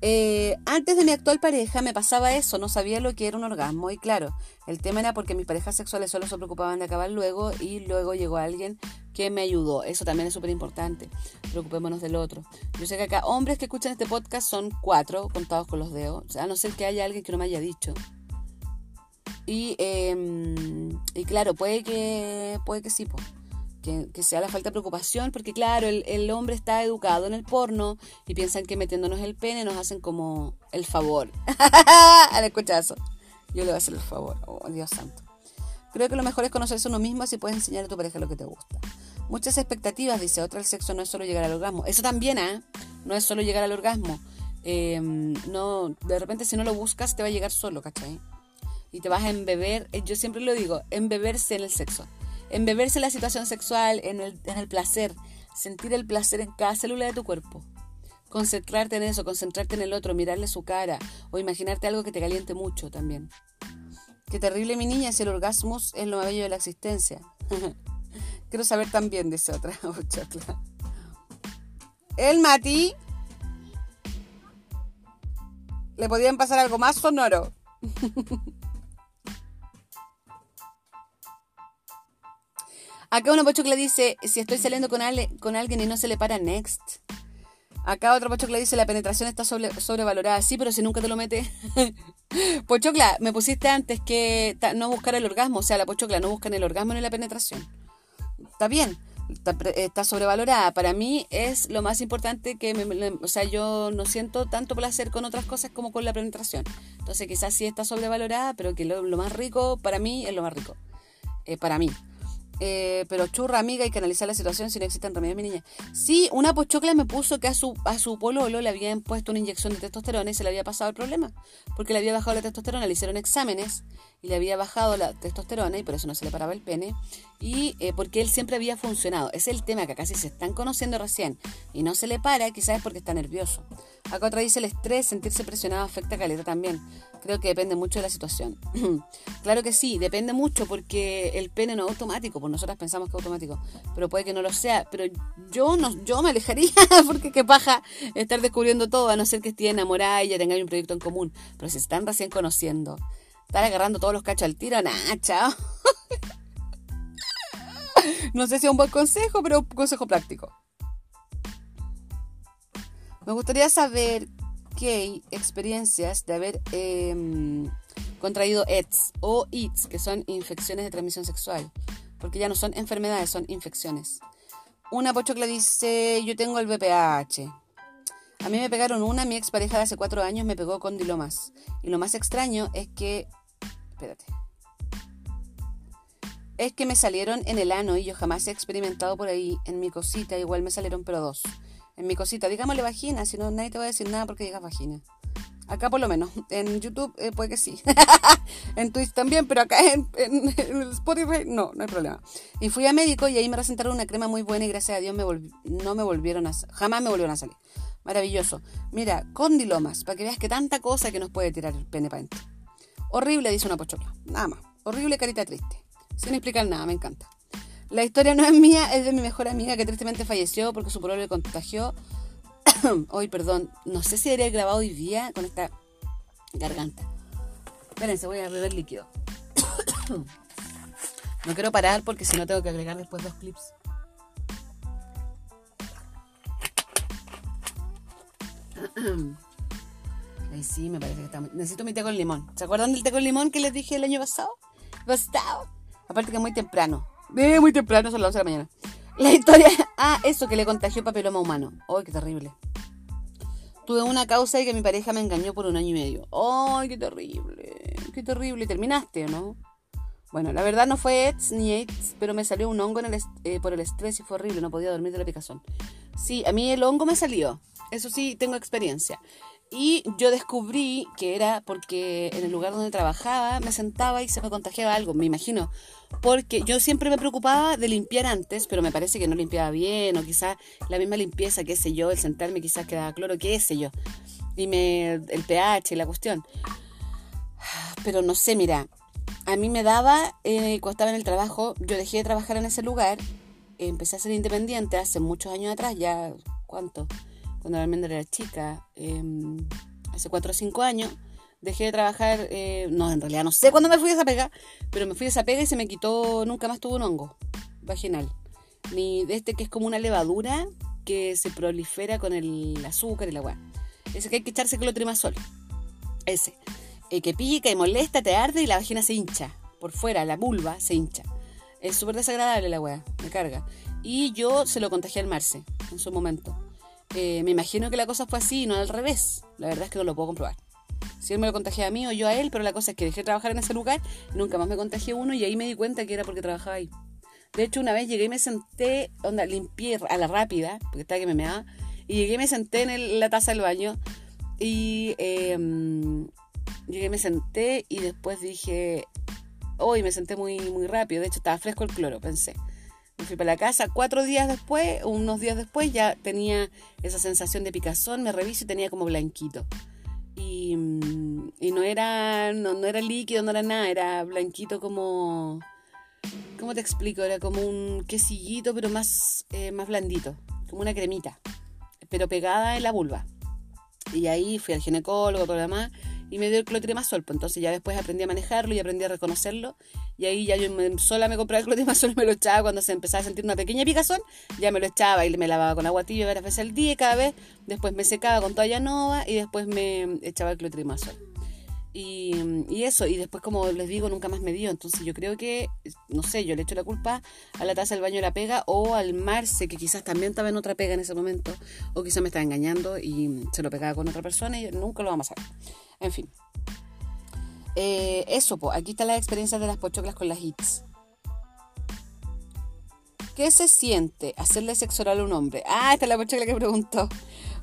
Eh, antes de mi actual pareja me pasaba eso, no sabía lo que era un orgasmo y claro, el tema era porque mis parejas sexuales solo se preocupaban de acabar luego y luego llegó alguien que me ayudó. Eso también es súper importante. Preocupémonos del otro. Yo sé que acá hombres que escuchan este podcast son cuatro, contados con los dedos, a no ser que haya alguien que no me haya dicho. Y, em, y claro, puede que, puede que sí, pues que, sea la falta de preocupación, porque claro, el, hombre está educado en el porno y piensan que metiéndonos el pene nos hacen como el favor. [laughs] Al escuchar eso, yo le voy a hacer el favor. Oh, Dios santo. Creo que lo mejor es conocerse uno mismo si puedes enseñar a tu pareja lo que te gusta. Muchas expectativas, dice otra, el sexo no es solo llegar al orgasmo. Eso también, ¿eh? No es solo llegar al orgasmo. Em, no, de repente si no lo buscas te va a llegar solo, ¿cachai? Y te vas a embeber, eh, yo siempre lo digo, embeberse en el sexo Embeberse en la situación sexual, en el, en el placer, sentir el placer en cada célula de tu cuerpo. Concentrarte en eso, concentrarte en el otro, mirarle su cara o imaginarte algo que te caliente mucho también. Qué terrible mi niña si el orgasmo es lo más bello de la existencia. [laughs] Quiero saber también, dice otra [laughs] El Mati. ¿Le podían pasar algo más sonoro? [laughs] Acá una pochocla dice, si estoy saliendo con, con alguien y no se le para, next. Acá otro pochocla dice, la penetración está sobrevalorada. Sí, pero si nunca te lo mete. [laughs] pochocla, me pusiste antes que no buscar el orgasmo. O sea, la pochocla no busca el orgasmo ni la penetración. Está bien está, sobrevalorada. Para mí es lo más importante que, me, o sea, yo no siento tanto placer con otras cosas como con la penetración. Entonces quizás sí está sobrevalorada, pero que lo, más rico para mí es lo más rico. Eh, para mí. Eh, pero churra, amiga, hay que analizar la situación si no existen remedios, mi niña. Sí, una pochocla me puso que a su, a su pololo le habían puesto una inyección de testosterona y se le había pasado el problema. Porque le había bajado la testosterona, le hicieron exámenes y le había bajado la testosterona y por eso no se le paraba el pene. Y eh, porque él siempre había funcionado. Es el tema que casi se están conociendo recién y no se le para, quizás es porque está nervioso. Acá otra dice el estrés, sentirse presionado afecta a caleta también. Creo que depende mucho de la situación. [clears throat] claro que sí, depende mucho porque el pene no es automático, pues nosotras pensamos que es automático, pero puede que no lo sea. Pero yo no, yo me alejaría [laughs] porque qué paja estar descubriendo todo, a no ser que esté enamorada y ya tengan un proyecto en común. Pero si están recién conociendo, estar agarrando todos los cachos al tiro, nada, chao. [laughs] no sé si es un buen consejo, pero un consejo práctico. Me gustaría saber qué experiencias de haber em, contraído AIDS o ITS, que son infecciones de transmisión sexual, porque ya no son enfermedades, son infecciones. Una pochocla dice, yo tengo el VPH. A mí me pegaron una, mi expareja de hace cuatro años me pegó con dilomas. Y lo más extraño es que... Espérate. Es que me salieron en el ano y yo jamás he experimentado por ahí. En mi cosita igual me salieron pero dos en mi cosita. Digámosle vagina, si no nadie te va a decir nada porque digas vagina. Acá por lo menos. En YouTube eh, puede que sí. [laughs] en Twitch también, pero acá en, Spotify no, no hay problema. Y fui a médico y ahí me recetaron una crema muy buena y gracias a Dios no me volvieron a jamás me volvieron a salir. Maravilloso. Mira, condilomas, para que veas que tanta cosa que nos puede tirar el pene para adentro. Horrible, dice una pochocla. Nada más. Horrible, carita triste. Sin explicar nada, me encanta. La historia no es mía, es de mi mejor amiga que tristemente falleció porque su problema le contagió. [coughs] hoy, perdón, no sé si habría grabado hoy día con esta garganta. Espérense, voy a beber líquido. [coughs] no quiero parar porque si no tengo que agregar después dos clips. [coughs] Ay, sí, me parece que está muy... Necesito mi té con limón. ¿Se acuerdan del té con limón que les dije el año pasado? Pasado. Aparte que muy temprano. Eh, muy temprano, son las 11 de la mañana. La historia. [laughs] Ah, eso que le contagió papiloma humano. ¡Ay, qué terrible! Tuve una causa y que mi pareja me engañó por un año y medio. ¡Ay, qué terrible! ¡Qué terrible! ¿Terminaste no? Bueno, la verdad no fue AIDS ni AIDS, pero me salió un hongo en el eh, por el estrés y fue horrible, no podía dormir de la picazón. Sí, a mí el hongo me salió. Eso sí, tengo experiencia. Y yo descubrí que era porque en el lugar donde trabajaba me sentaba y se me contagiaba algo, me imagino. Porque yo siempre me preocupaba de limpiar antes, pero me parece que no limpiaba bien, o quizás la misma limpieza, qué sé yo, el sentarme quizás quedaba cloro, qué sé yo. Y me, el pH la cuestión. Pero no sé, mira, a mí me daba, eh, cuando estaba en el trabajo, yo dejé de trabajar en ese lugar, empecé a ser independiente hace muchos años atrás, ya, ¿cuánto? Cuando la almendra era chica, em, hace 4 o 5 años, dejé de trabajar, eh, no, en realidad no sé cuándo me fui a esa pega, pero me fui a esa pega y se me quitó, nunca más tuvo un hongo vaginal. Ni de este que es como una levadura que se prolifera con el azúcar y la agua. Ese que hay que echarse clotrimazol. Ese. El que pica y molesta, te arde y la vagina se hincha. Por fuera, la vulva se hincha. Es súper desagradable la weá, me carga. Y yo se lo contagié al Marce en su momento. Eh, me imagino que la cosa fue así y no al revés. La verdad es que no lo puedo comprobar. Si él me lo contagió a mí o yo a él, pero la cosa es que dejé de trabajar en ese lugar, nunca más me contagié uno y ahí me di cuenta que era porque trabajaba ahí. De hecho, una vez llegué y me senté, onda, limpié a la rápida, porque estaba que me meaba, y llegué y me senté en la taza del baño y em, llegué y me senté y después dije, hoy me senté muy, muy rápido, de hecho estaba fresco el cloro, pensé. Me fui para la casa. Cuatro días después, unos días después, ya tenía esa sensación de picazón. Me reviso y tenía como blanquito. Y, mm, no, era, no, era líquido, no era nada. Era blanquito como... ¿Cómo te explico? Era como un quesillito, pero más, eh, más blandito. Como una cremita. Pero pegada en la vulva. Y ahí fui al ginecólogo, todo lo demás. Y me dio el clotrimazol. Pues entonces ya después aprendí a manejarlo y aprendí a reconocerlo. Y ahí ya yo sola me compraba el clotrimazol y [laughs] me lo echaba cuando se empezaba a sentir una pequeña picazón. Ya me lo echaba y me lavaba con agua tibia varias veces al día cada vez. Después me secaba con toalla nova y después me echaba el clotrimazol. Y, y, eso, y después como les digo, nunca más me dio. Entonces yo creo que, no sé, yo le echo la culpa a la taza del baño de la pega o al Marce, que quizás también estaba en otra pega en ese momento, o quizás me estaba engañando y se lo pegaba con otra persona y nunca lo vamos a saber. En fin. Eh, eso, pues, aquí está la experiencia de las pochoclas con las hits. ¿Qué se siente hacerle sexo oral a un hombre? Ah, esta es la pochocla que preguntó.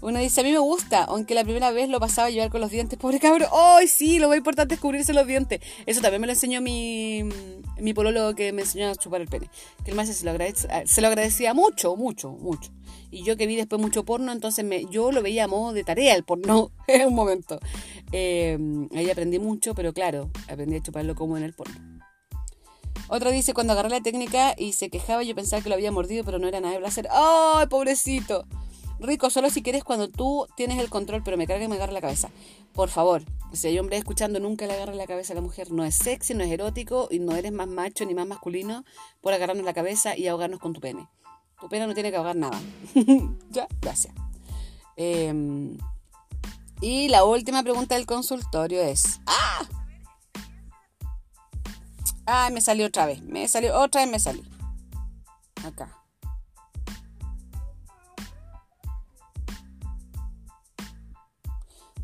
Uno dice, a mí me gusta, aunque la primera vez lo pasaba a llevar con los dientes. Pobre cabrón. ¡Ay, sí! Lo más importante es cubrirse los dientes. Eso también me lo enseñó mi, mi pololo que me enseñó a chupar el pene. Que el más se lo, se lo agradecía mucho, mucho, mucho. Y yo que vi después mucho porno, entonces me, yo lo veía a modo de tarea el porno [laughs] en un momento. Eh, ahí aprendí mucho, pero claro, aprendí a chuparlo como en el porno. Otro dice, cuando agarré la técnica y se quejaba, yo pensaba que lo había mordido, pero no era nada de placer. ¡Ay, pobrecito! Rico, solo si quieres cuando tú tienes el control, pero me carga y me agarra la cabeza. Por favor, si hay hombre escuchando, nunca le agarre la cabeza a la mujer. No es sexy, no es erótico y no eres más macho ni más masculino por agarrarnos la cabeza y ahogarnos con tu pene. Tu pene no tiene que ahogar nada. [laughs] ya, gracias. Em, y la última pregunta del consultorio es... ¡Ah! Ah, me salió otra vez. Me salió, otra vez me salió. Acá.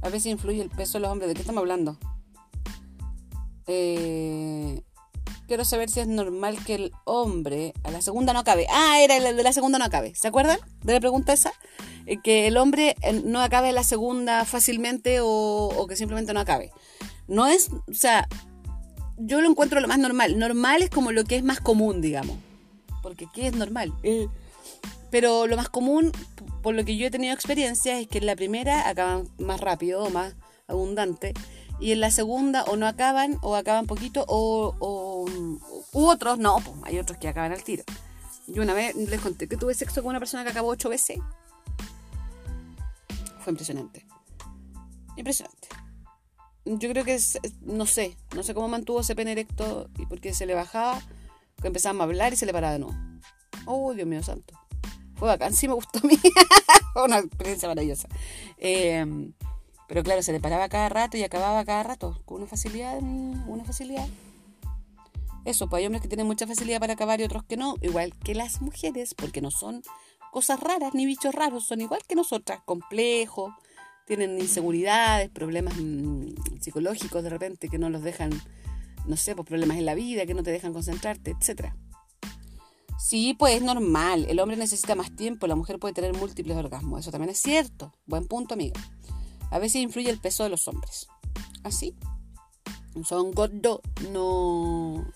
A veces influye el peso de los hombres. ¿De qué estamos hablando? Eh, quiero saber si es normal que el hombre a la segunda no acabe. Ah, era el de la segunda no acabe. ¿Se acuerdan de la pregunta esa? Eh, que el hombre eh, no acabe la segunda fácilmente o, que simplemente no acabe. No es, o sea, yo lo encuentro lo más normal. Normal es como lo que es más común, digamos. Porque ¿qué es normal? pero lo más común por lo que yo he tenido experiencia es que en la primera acaban más rápido o más abundante y en la segunda o no acaban o acaban poquito o, u otros no, pues hay otros que acaban al tiro. Yo una vez les conté que tuve sexo con una persona que acabó ocho veces. Fue impresionante. Impresionante. Yo creo que es, no sé, no sé cómo mantuvo ese pene erecto y porque se le bajaba, que empezábamos a hablar y se le paraba de nuevo. Oh, Dios mío santo. Fue bacán, sí me gustó a mí. [laughs] una experiencia maravillosa. Em, pero claro, se le paraba cada rato y acababa cada rato, con una facilidad, una facilidad. Eso, pues hay hombres que tienen mucha facilidad para acabar y otros que no, igual que las mujeres, porque no son cosas raras ni bichos raros, son igual que nosotras, complejos, tienen inseguridades, problemas mm, psicológicos de repente que no los dejan, no sé, pues problemas en la vida que no te dejan concentrarte, etcétera. Sí, pues es normal. El hombre necesita más tiempo, la mujer puede tener múltiples orgasmos. Eso también es cierto. Buen punto, amiga. A veces influye el peso de los hombres. ¿Así? Son gordos. No.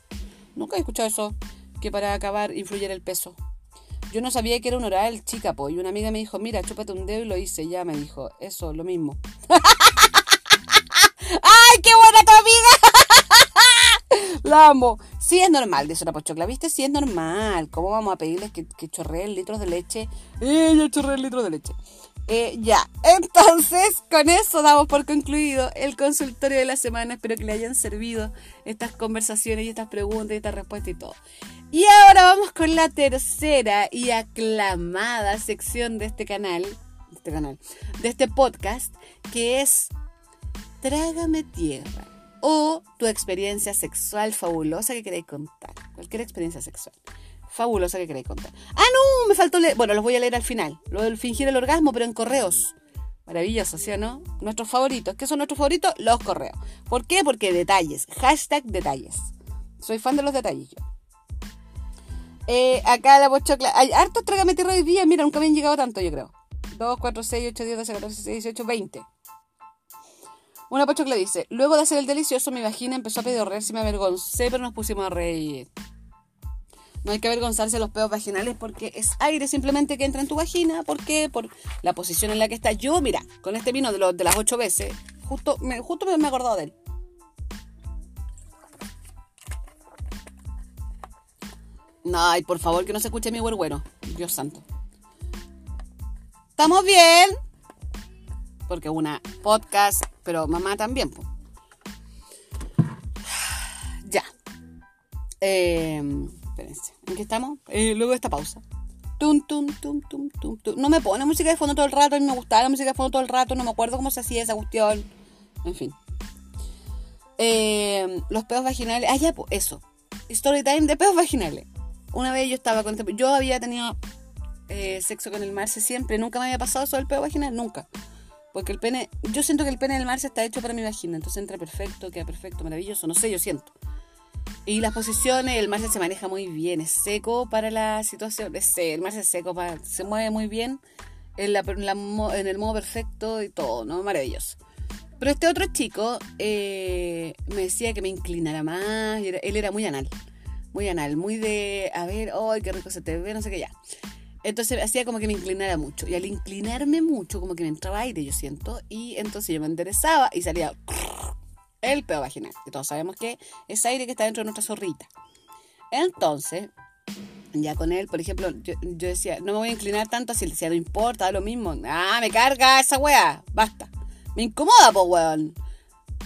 Nunca he escuchado eso. Que para acabar influye el peso. Yo no sabía que era un oral, chica, po. Y una amiga me dijo, mira, chúpate un dedo y lo hice. Ya me dijo, eso, lo mismo. [laughs] ¡Ay, qué buena tu amiga! [laughs] La amo. Sí es normal, dice la pochocla, ¿viste? Sí es normal. ¿Cómo vamos a pedirles que, que chorreen litros de leche? ¡Eh, ya litros de leche! Eh, ya, entonces con eso damos por concluido el consultorio de la semana. Espero que le hayan servido estas conversaciones y estas preguntas y estas respuestas y todo. Y ahora vamos con la tercera y aclamada sección de este canal, de este canal, de este podcast, que es Trágame Tierra o tu experiencia sexual fabulosa que queréis contar. Cualquier experiencia sexual fabulosa que queréis contar. Ah, no, me faltó leer. Bueno, los voy a leer al final. Lo del fingir el orgasmo, pero en correos. Maravilloso, ¿sí o no? Nuestros favoritos. ¿Qué son nuestros favoritos? Los correos. ¿Por qué? Porque detalles. Hashtag detalles. Soy fan de los detalles. Eh, acá la pochocla. Hay hartos trágame tierra hoy día. Mira, nunca me han llegado tanto, yo creo. 2, 4, 6, 8, 10, 12, 14, 16, 18, 20. Una pochocla dice, luego de hacer el delicioso, mi vagina empezó a pedorrear si me avergoncé, pero nos pusimos a reír. No hay que avergonzarse de los pedos vaginales porque es aire simplemente que entra en tu vagina. ¿Por qué? Por la posición en la que está. Yo, mira, con este vino de, lo, de las ocho veces, justo me, justo me he acordado de él. Ay, por favor, que no se escuche mi huerguero. Dios santo. ¿Estamos bien? Porque una podcast, pero mamá también. Ya. Eh, ¿en qué estamos? Eh, luego de esta pausa. Tum, tum, tum, tum, tum, tum. No me pone música de fondo todo el rato, a mí me gustaba la música de fondo todo el rato, no me acuerdo cómo se hacía esa cuestión. En fin. Eh, los pedos vaginales. Ah, ya, pues, eso. Story time de pedos vaginales. Una vez yo estaba con. Yo había tenido eh, sexo con el Marce siempre. Nunca me había pasado eso del pedo vaginal, nunca. Porque el pene. Yo siento que el pene del Marce está hecho para mi vagina. Entonces entra perfecto, queda perfecto, maravilloso. No sé, yo siento. Y las posiciones, el Marce se maneja muy bien. Es seco para la situación. Es, el Marce es seco, para, se mueve muy bien. En, la, en el modo perfecto y todo, ¿no? Maravilloso. Pero este otro chico eh, me decía que me inclinara más. él era muy anal. Muy anal. Muy de, a ver, ¡ay, qué rico se te ve! No sé qué ya. Entonces hacía como que me inclinara mucho. Y al inclinarme mucho, como que me entraba aire, yo siento. Y entonces yo me enderezaba y salía el pedo vaginal. Y todos sabemos que es aire que está dentro de nuestra zorrita. Entonces, ya con él, por ejemplo, yo, decía, no me voy a inclinar tanto. Él decía, no importa, da lo mismo. Ah, me carga esa wea. Basta. Me incomoda, po, weón.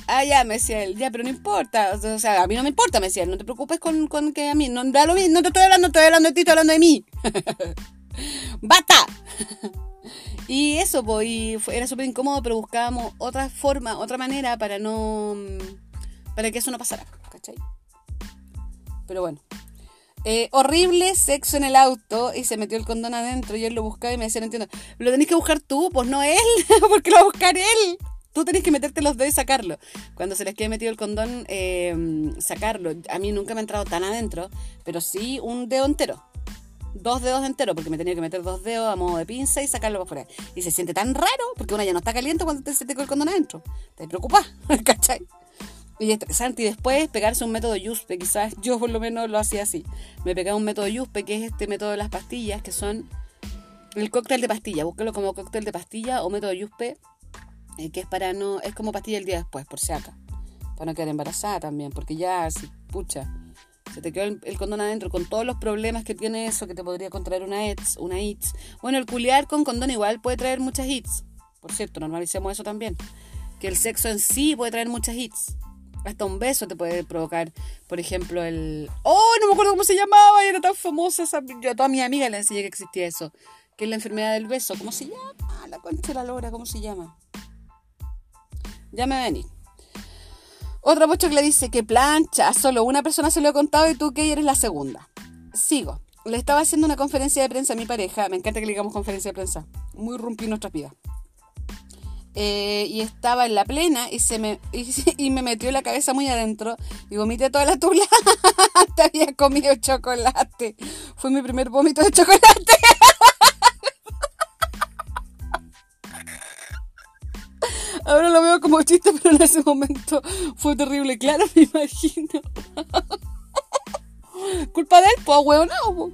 Ah, ya, me decía él, ya, pero no importa. O sea, a mí no me importa, me decía él. No te preocupes con, con que a mí, no, da lo mismo, no te estoy hablando, estoy hablando de ti, estoy hablando de mí. [laughs] ¡Bata! Y eso, pues, y era súper incómodo, pero buscábamos otra forma, otra manera para no. para que eso no pasara, ¿cachai? Pero bueno. Eh, horrible sexo en el auto y se metió el condón adentro y él lo buscaba y me decía, no entiendo, lo tenés que buscar tú, pues no él, [laughs] porque lo va a buscar él. Tú tenés que meterte los dedos y sacarlo. Cuando se les quede metido el condón, eh, sacarlo. A mí nunca me ha entrado tan adentro, pero sí un dedo entero. Dos dedos enteros, porque me tenía que meter dos dedos a modo de pinza y sacarlo para afuera. Y se siente tan raro, porque una ya no está caliente cuando te, se te el condón adentro. Te preocupas, [laughs] ¿cachai? Y Santi después pegarse un método Yuspe, quizás yo por lo menos lo hacía así. Me pegaba un método Yuspe, que es este método de las pastillas, que son el cóctel de pastilla. Búsquelo como cóctel de pastilla o método Yuspe, eh, que es para no, es como pastilla el día después, por si acá. Para no quedar embarazada también, porque ya, si, pucha, se te quedó el, condón adentro con todos los problemas que tiene eso, que te podría contraer una AIDS, una ITS. Bueno, el culiar con condón igual puede traer muchas hits. Por cierto, normalicemos eso también. Que el sexo en sí puede traer muchas hits. Hasta un beso te puede provocar, por ejemplo, el... ¡Oh! No me acuerdo cómo se llamaba, era tan famosa esa... Yo a toda mi amiga le enseñé que existía eso. Que es la enfermedad del beso. ¿Cómo se llama? La concha de la lora, ¿cómo se llama? Ya me vení. Otra pocho que le dice que plancha, solo una persona se lo ha contado y tú que eres la segunda. Sigo. Le estaba haciendo una conferencia de prensa a mi pareja. Me encanta que le digamos conferencia de prensa. Muy rumpi nuestra vida. Eh, y estaba en la plena y se me y, me metió la cabeza muy adentro y vomité toda la tula. [laughs] Te había comido chocolate. Fue mi primer vómito de chocolate. [laughs] Ahora lo veo como chiste, pero en ese momento fue terrible. Claro, me imagino. [laughs] Culpa de él, pues, huevo, no.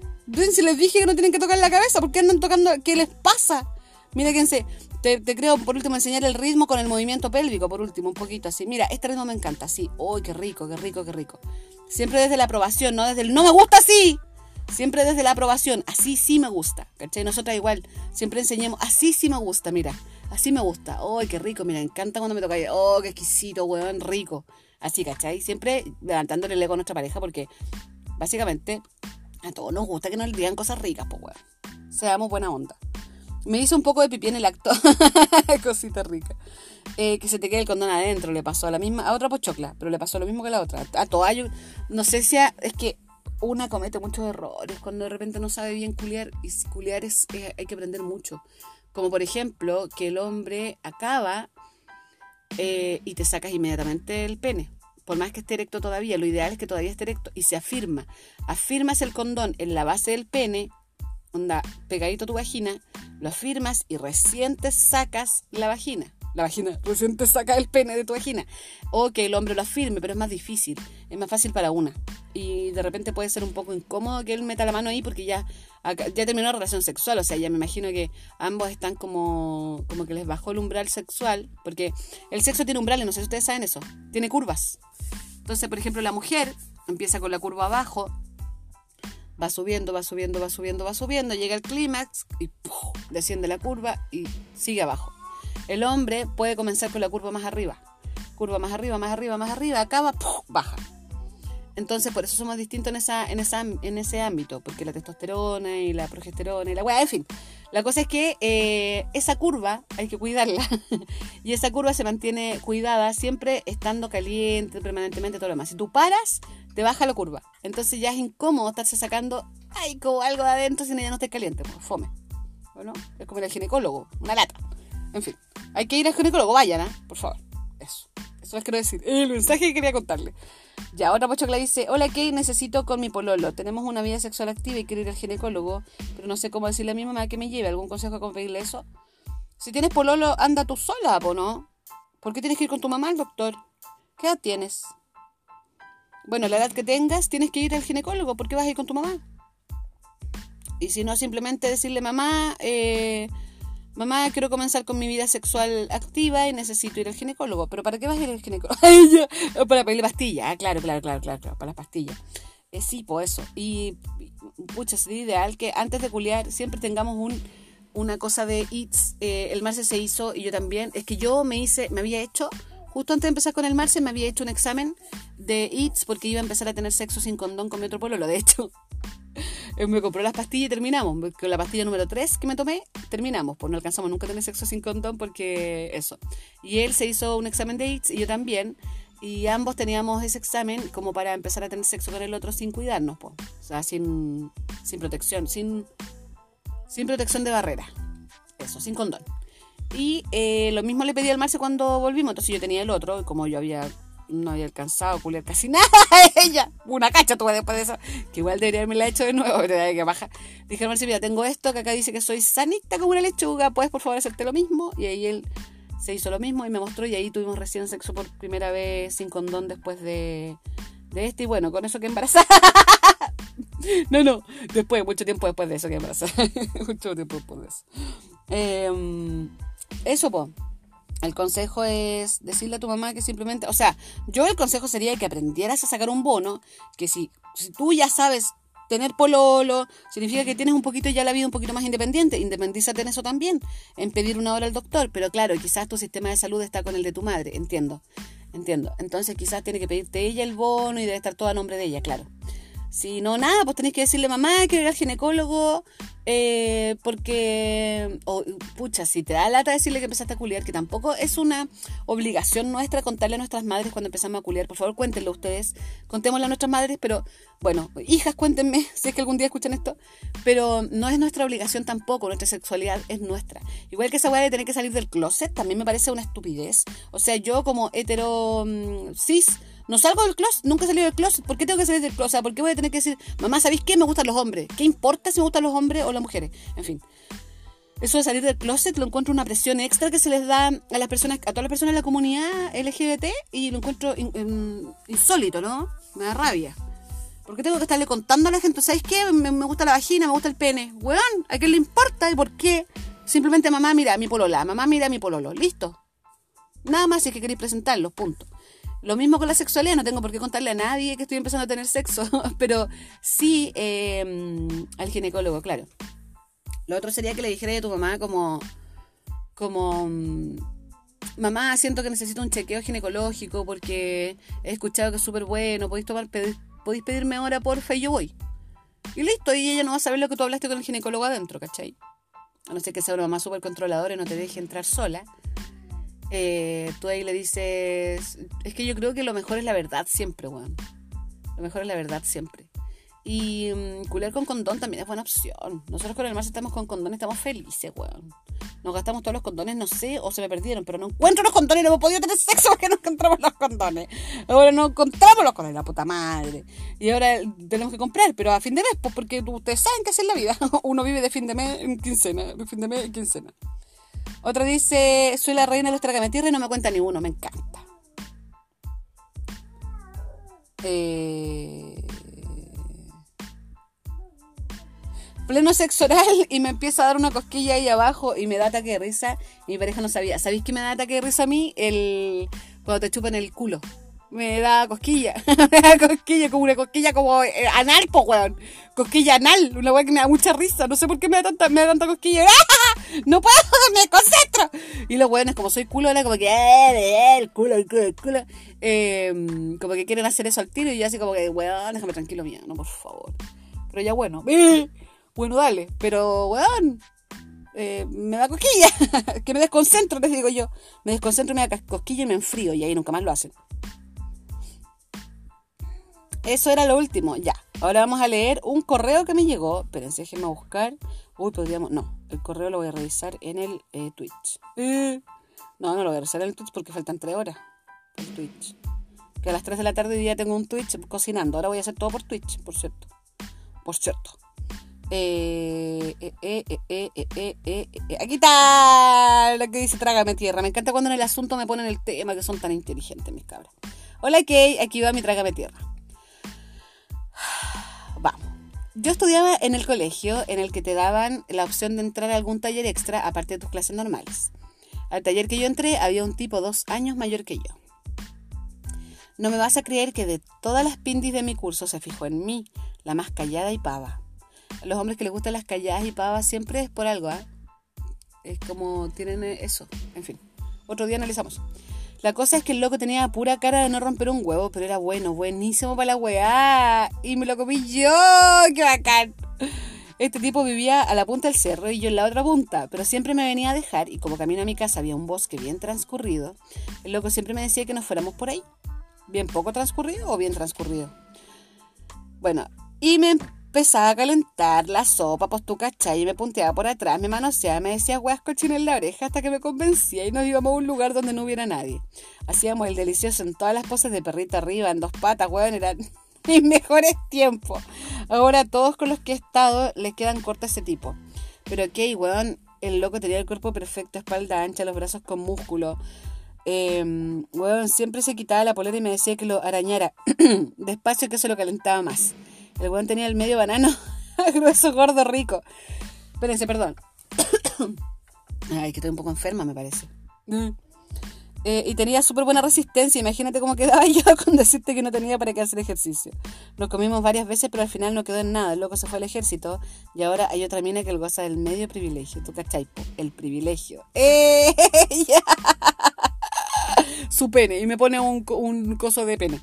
Si les dije que no tienen que tocar la cabeza, ¿por qué andan tocando? ¿Qué les pasa? Mira, quédense te, creo, por último, enseñar el ritmo con el movimiento pélvico, por último, un poquito así. Mira, este ritmo me encanta, así. ¡Uy, qué rico, qué rico, qué rico! Siempre desde la aprobación, no desde el no me gusta así. Siempre desde la aprobación, así sí me gusta. ¿Cachai? Nosotras igual, siempre enseñemos, así sí me gusta, mira. Así me gusta. ¡Uy, qué rico! Mira, encanta cuando me toca. ¡Oh, qué exquisito, weón! Rico. Así, ¿cachai? Siempre levantándole el ego a nuestra pareja porque, básicamente, a todos nos gusta que nos digan cosas ricas, pues, weón. Seamos buena onda. Me hizo un poco de pipí en el acto. [laughs] Cosita rica. Eh, que se te quede el condón adentro. Le pasó a la misma, a otra pochocla, pero le pasó lo mismo que a la otra. A toallo. No sé si es que una comete muchos errores cuando de repente no sabe bien culiar. Y culiar es, hay que aprender mucho. Como por ejemplo, que el hombre acaba eh, y te sacas inmediatamente el pene. Por más que esté erecto todavía, lo ideal es que todavía esté erecto y se afirma. Afirmas el condón en la base del pene onda pegadito a tu vagina, lo afirmas y recién te sacas la vagina. La vagina, recién te saca el pene de tu vagina. O que el hombre lo afirme, pero es más difícil. Es más fácil para una. Y de repente puede ser un poco incómodo que él meta la mano ahí porque ya, ya terminó la relación sexual. O sea, ya me imagino que ambos están como, como que les bajó el umbral sexual. Porque el sexo tiene umbrales, no sé si ustedes saben eso. Tiene curvas. Entonces, por ejemplo, la mujer empieza con la curva abajo va subiendo, va subiendo, va subiendo, va subiendo, llega al clímax y desciende la curva y sigue abajo. El hombre puede comenzar con la curva más arriba, curva más arriba, más arriba, más arriba, acaba, baja. Entonces, por eso somos distintos en, esa, en, esa, en ese ámbito, porque la testosterona y la progesterona y la weá, en fin. La cosa es que eh, esa curva hay que cuidarla [laughs] y esa curva se mantiene cuidada siempre estando caliente permanentemente, todo lo demás. Si tú paras, te baja la curva. Entonces ya es incómodo estarse sacando ay, como algo de adentro si ya no esté caliente, pues fome. Bueno, es como el ginecólogo, una lata. En fin, hay que ir al ginecólogo, vayan, ¿eh? por favor. Eso, eso les quiero decir. El mensaje que quería contarle. Ya, otra pochocla dice, hola Kay, necesito con mi pololo. Tenemos una vida sexual activa y quiero ir al ginecólogo, pero no sé cómo decirle a mi mamá que me lleve. ¿Algún consejo cómo pedirle eso? Si tienes pololo, anda tú sola, ¿o no? ¿Por qué tienes que ir con tu mamá al doctor? ¿Qué edad tienes? Bueno, la edad que tengas, tienes que ir al ginecólogo. ¿Por qué vas a ir con tu mamá? Y si no, simplemente decirle, mamá, eh, mamá, quiero comenzar con mi vida sexual activa y necesito ir al ginecólogo. ¿Pero para qué vas a ir al ginecólogo? [laughs] para pedirle pastillas. Ah, claro, claro, claro, claro, para las pastillas. Eh, sí, pues eso. Y, pucha, sería ideal que antes de culiar siempre tengamos un, una cosa de ITS. Eh, el Marce se hizo y yo también. Es que yo me hice, me había hecho, justo antes de empezar con el Marce, me había hecho un examen de ITS porque iba a empezar a tener sexo sin condón con mi otro pueblo. Lo de hecho, me compró las pastillas y terminamos. Con la pastilla número 3 que me tomé, terminamos. Pues no alcanzamos nunca a tener sexo sin condón porque eso. Y él se hizo un examen de AIDS y yo también. Y ambos teníamos ese examen como para empezar a tener sexo con el otro sin cuidarnos, pues. O sea, sin, sin protección, sin, sin protección de barrera. Eso, sin condón. Y eh, lo mismo le pedí al Marce cuando volvimos. Entonces yo tenía el otro, como yo había no había alcanzado a culiar casi [laughs] nada ella. Una cacha tuve después de eso. Que igual debería haberme la hecho de nuevo, [laughs] que baja. Dije, Marcia, mira, tengo esto que acá dice que soy sanita como una lechuga. ¿Puedes por favor hacerte lo mismo? Y ahí él se hizo lo mismo y me mostró. Y ahí tuvimos recién sexo por primera vez sin condón después de, de este. Y bueno, con eso que embarazada. [laughs] no, no. Después, mucho tiempo después de eso que embarazada. mucho tiempo después de eso. Eh, eso, pues. El consejo es decirle a tu mamá que simplemente, o sea, yo el consejo sería que aprendieras a sacar un bono, que si, si tú ya sabes tener pololo, significa que tienes un poquito ya la vida un poquito más independiente, independízate en eso también, en pedir una hora al doctor, pero claro, quizás tu sistema de salud está con el de tu madre, entiendo, entiendo. Entonces quizás tiene que pedirte ella el bono y debe estar todo a nombre de ella, claro. Si no, nada, pues tenéis que decirle, mamá, que ir al ginecólogo, eh, porque, pucha, si te da lata decirle que empezaste a culiar, que tampoco es una obligación nuestra contarle a nuestras madres cuando empezamos a culiar, por favor cuéntenlo ustedes, contémosle a nuestras madres, pero bueno, hijas, cuéntenme [laughs] si es que algún día escuchan esto, pero no es nuestra obligación tampoco, nuestra sexualidad es nuestra. Igual que esa weá de tener que salir del closet, también me parece una estupidez. O sea, yo como hetero mm, cis, no salgo del closet, nunca he salido del closet. ¿Por qué tengo que salir del closet? ¿Por qué voy a tener que decir, mamá, ¿sabéis qué? Me gustan los hombres. ¿Qué importa si me gustan los hombres o las mujeres? En fin. Eso de salir del closet lo encuentro una presión extra que se les da a las personas, a todas las personas de la comunidad LGBT y lo encuentro insólito, ¿no? Me da rabia. ¿Por qué tengo que estarle contando a la gente? ¿Sabéis qué? Me, gusta la vagina, me gusta el pene. Weón, ¿a qué le importa y por qué? Simplemente mamá mira mi polola, mamá mira mi pololo. Listo. Nada más si es que queréis presentarlo, punto. Lo mismo con la sexualidad, no tengo por qué contarle a nadie que estoy empezando a tener sexo, [laughs] pero sí em, al ginecólogo, claro. Lo otro sería que le dijera a tu mamá como, como, mm, mamá, siento que necesito un chequeo ginecológico porque he escuchado que es súper bueno, podéis, tomar, podéis pedirme ahora, porfa, y yo voy. Y listo, y ella no va a saber lo que tú hablaste con el ginecólogo adentro, ¿cachai? A no ser que sea una mamá súper controladora y no te deje entrar sola. Eh, tú ahí le dices, es que yo creo que lo mejor es la verdad siempre, weón. Lo mejor es la verdad siempre. Y um, con condón también es buena opción. Nosotros con el mar estamos con condón estamos felices, weón. Nos gastamos todos los condones, no sé, o se me perdieron, pero no encuentro los condones, no hemos podido tener sexo porque no encontramos los condones. Ahora no encontramos los condones, la puta madre. Y ahora tenemos que comprar, pero a fin de mes, pues porque ustedes saben que es la vida. [laughs] Uno vive de fin de mes en quincena, de fin de mes en quincena. Otra dice, soy la reina de los tragametierras y no me cuenta ni uno, me encanta. Eh... Pleno sexo oral [laughs] y me empieza a dar una cosquilla ahí abajo y me da ataque de risa. Y mi pareja no sabía. ¿Sabéis qué me da ataque de risa a mí? El... Cuando te chupan el culo. Me da cosquilla. [laughs] me da cosquilla, como una cosquilla como eh, anal, po, weón. Cosquilla anal, una weón que me da mucha risa. No sé por qué me da tanta, me da tanta cosquilla. [laughs] ¡Ah! No puedo, [laughs] me concentro. Y los weones, como soy culo, como que, eh, el culo, el culo, el culo. Eh, como que quieren hacer eso al tiro y yo así como que, weón, déjame tranquilo, mía, no, por favor. Pero ya bueno, bueno, dale. Pero, weón, eh, me da cosquilla, que me desconcentro, les digo yo. Me desconcentro, me da cosquilla y me enfrío y ahí nunca más lo hacen. Eso era lo último, ya. Ahora vamos a leer un correo que me llegó. Espérense, déjenme buscar. Uy, podríamos. No, el correo lo voy a revisar en el eh, Twitch. Eh, no, no lo voy a revisar en el Twitch porque faltan tres horas. El Twitch. Que a las 3 de la tarde ya tengo un Twitch cocinando. Ahora voy a hacer todo por Twitch, por cierto. Por cierto. Aquí está lo que dice Trágame Tierra. Me encanta cuando en el asunto me ponen el tema que son tan inteligentes, mis cabras. Hola, Kay. Aquí va mi Trágame Tierra. Vamos. Yo estudiaba en el colegio en el que te daban la opción de entrar a algún taller extra aparte de tus clases normales. Al taller que yo entré había un tipo dos años mayor que yo. No me vas a creer que de todas las pindis de mi curso se fijó en mí, la más callada y pava los hombres que les gustan las calladas y pavas siempre es por algo, ¿ah? Es como tienen eso, en fin. Otro día analizamos. La cosa es que el loco tenía pura cara de no romper un huevo, pero era bueno, buenísimo para la weá. Y me lo comí yo, qué bacán. Este tipo vivía a la punta del cerro y yo en la otra punta, pero siempre me venía a dejar y como camino a mi casa había un bosque bien transcurrido, el loco siempre me decía que nos fuéramos por ahí. Bien poco transcurrido o bien transcurrido. Bueno, y me empezaba a calentar la sopa, pues tú cachai, y me punteaba por atrás, me manoseaba, me decía weas cochinas en la oreja hasta que me convencía y nos íbamos a un lugar donde no hubiera nadie. Hacíamos el delicioso en todas las poses de perrito arriba, en dos patas, weón, eran [laughs] mis mejores tiempos. Ahora todos con los que he estado les quedan cortos ese tipo. Pero ok, weón, el loco tenía el cuerpo perfecto, espalda ancha, los brazos con músculo. Eh, siempre se quitaba la polera y me decía que lo arañara [clears throat] despacio que se lo calentaba más. El weón tenía el medio banano [laughs] grueso, gordo, rico. Espérense, perdón. [coughs] Ay, que estoy un poco enferma, me parece. Mm. Eh, y tenía súper buena resistencia. Imagínate cómo quedaba [laughs] yo con decirte que no tenía para qué hacer ejercicio. Lo comimos varias veces, pero al final no quedó en nada. El loco se fue al ejército y ahora hay otra mina que él goza del medio privilegio. ¿Tú cachai? El privilegio. [laughs] ¡Eh! Su pene. Y me pone un, un coso de pene.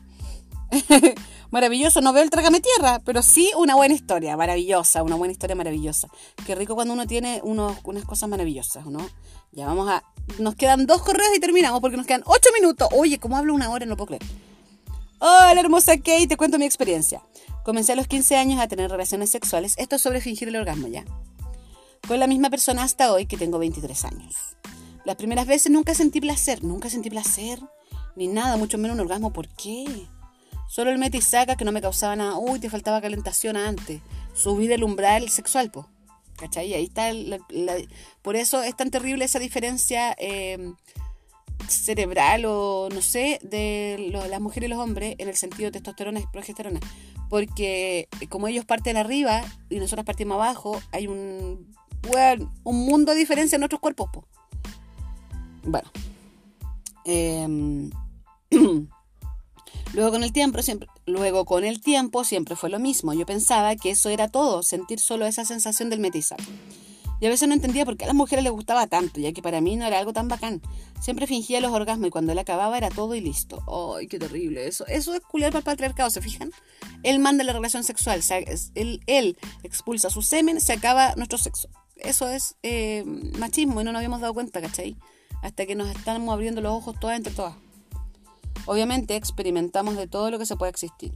[laughs] maravilloso. No veo el trágame tierra, pero sí una buena historia, maravillosa, una buena historia maravillosa. Qué rico cuando uno tiene unos, unas cosas maravillosas, ¿no? Ya vamos a. Nos quedan dos correos y terminamos porque nos quedan ocho minutos. Oye, ¿cómo hablo una hora? No puedo creer. Hola, hermosa Kate, te cuento mi experiencia. Comencé a los 15 años a tener relaciones sexuales. Esto es sobre fingir el orgasmo ya. Con la misma persona hasta hoy que tengo 23 años. Las primeras veces nunca sentí placer, nunca sentí placer, ni nada, mucho menos un orgasmo. ¿Por qué? Solo el mete y saca que no me causaba nada. Uy, te faltaba calentación antes. Subí del umbral sexual, po. ¿Cachai? Ahí está. por eso es tan terrible esa diferencia eh, cerebral o no sé de las mujeres y los hombres en el sentido de testosterona y progesterona. Porque como ellos parten arriba y nosotros partimos abajo, hay un, un mundo de diferencia en nuestros cuerpos, po. Bueno. Eh, [clears throat] Luego con el tiempo siempre, luego con el tiempo siempre fue lo mismo. Yo pensaba que eso era todo, sentir solo esa sensación del metizaje. Y a veces no entendía por qué a las mujeres les gustaba tanto, ya que para mí no era algo tan bacán. Siempre fingía los orgasmos y cuando él acababa era todo y listo. ¡Ay, qué terrible! Eso, eso es culiar para el patriarcado, ¿se fijan? Él manda la relación sexual, él, expulsa su semen, se acaba nuestro sexo. Eso es eh, machismo y no nos habíamos dado cuenta, ¿cachai? Hasta que nos estamos abriendo los ojos todas entre todas. Obviamente experimentamos de todo lo que se puede existir.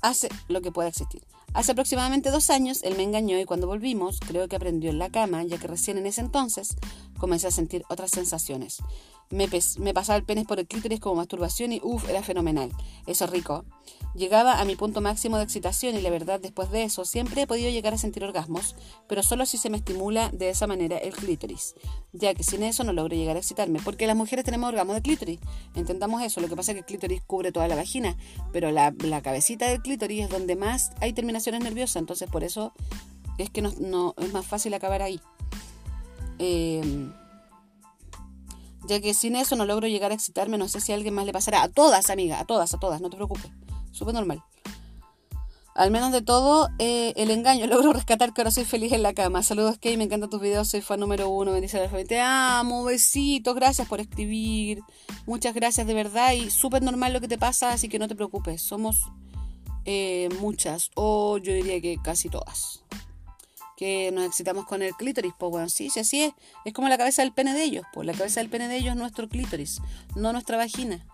Hace lo que puede existir. Hace aproximadamente dos años él me engañó y cuando volvimos creo que aprendió en la cama, ya que recién en ese entonces comencé a sentir otras sensaciones. Me, pasaba el pene por el clítoris como masturbación y uff, era fenomenal. Eso rico. Llegaba a mi punto máximo de excitación y la verdad después de eso siempre he podido llegar a sentir orgasmos, pero solo si se me estimula de esa manera el clítoris, ya que sin eso no logro llegar a excitarme, porque las mujeres tenemos orgasmos de clítoris, entendamos eso, lo que pasa es que el clítoris cubre toda la vagina, pero la, cabecita del clítoris es donde más hay terminaciones nerviosas, entonces por eso es que no, es más fácil acabar ahí. Eh, ya que sin eso no logro llegar a excitarme, no sé si a alguien más le pasará. A todas, amiga, a todas, a todas, no te preocupes. Súper normal. Al menos de todo, eh, el engaño. [laughs] Logro rescatar que ahora soy feliz en la cama. Saludos, Kay. Me encantan tus videos. Soy fan número uno. Bendice la Te amo. Besitos. Gracias por escribir. Muchas gracias de verdad. Y súper normal lo que te pasa, así que no te preocupes. Somos eh, muchas, o yo diría que casi todas. Que nos excitamos con el clítoris. Pues bueno, sí, sí, así es. Es como la cabeza del pene de ellos. Pues la cabeza del pene de ellos es nuestro clítoris, no nuestra vagina.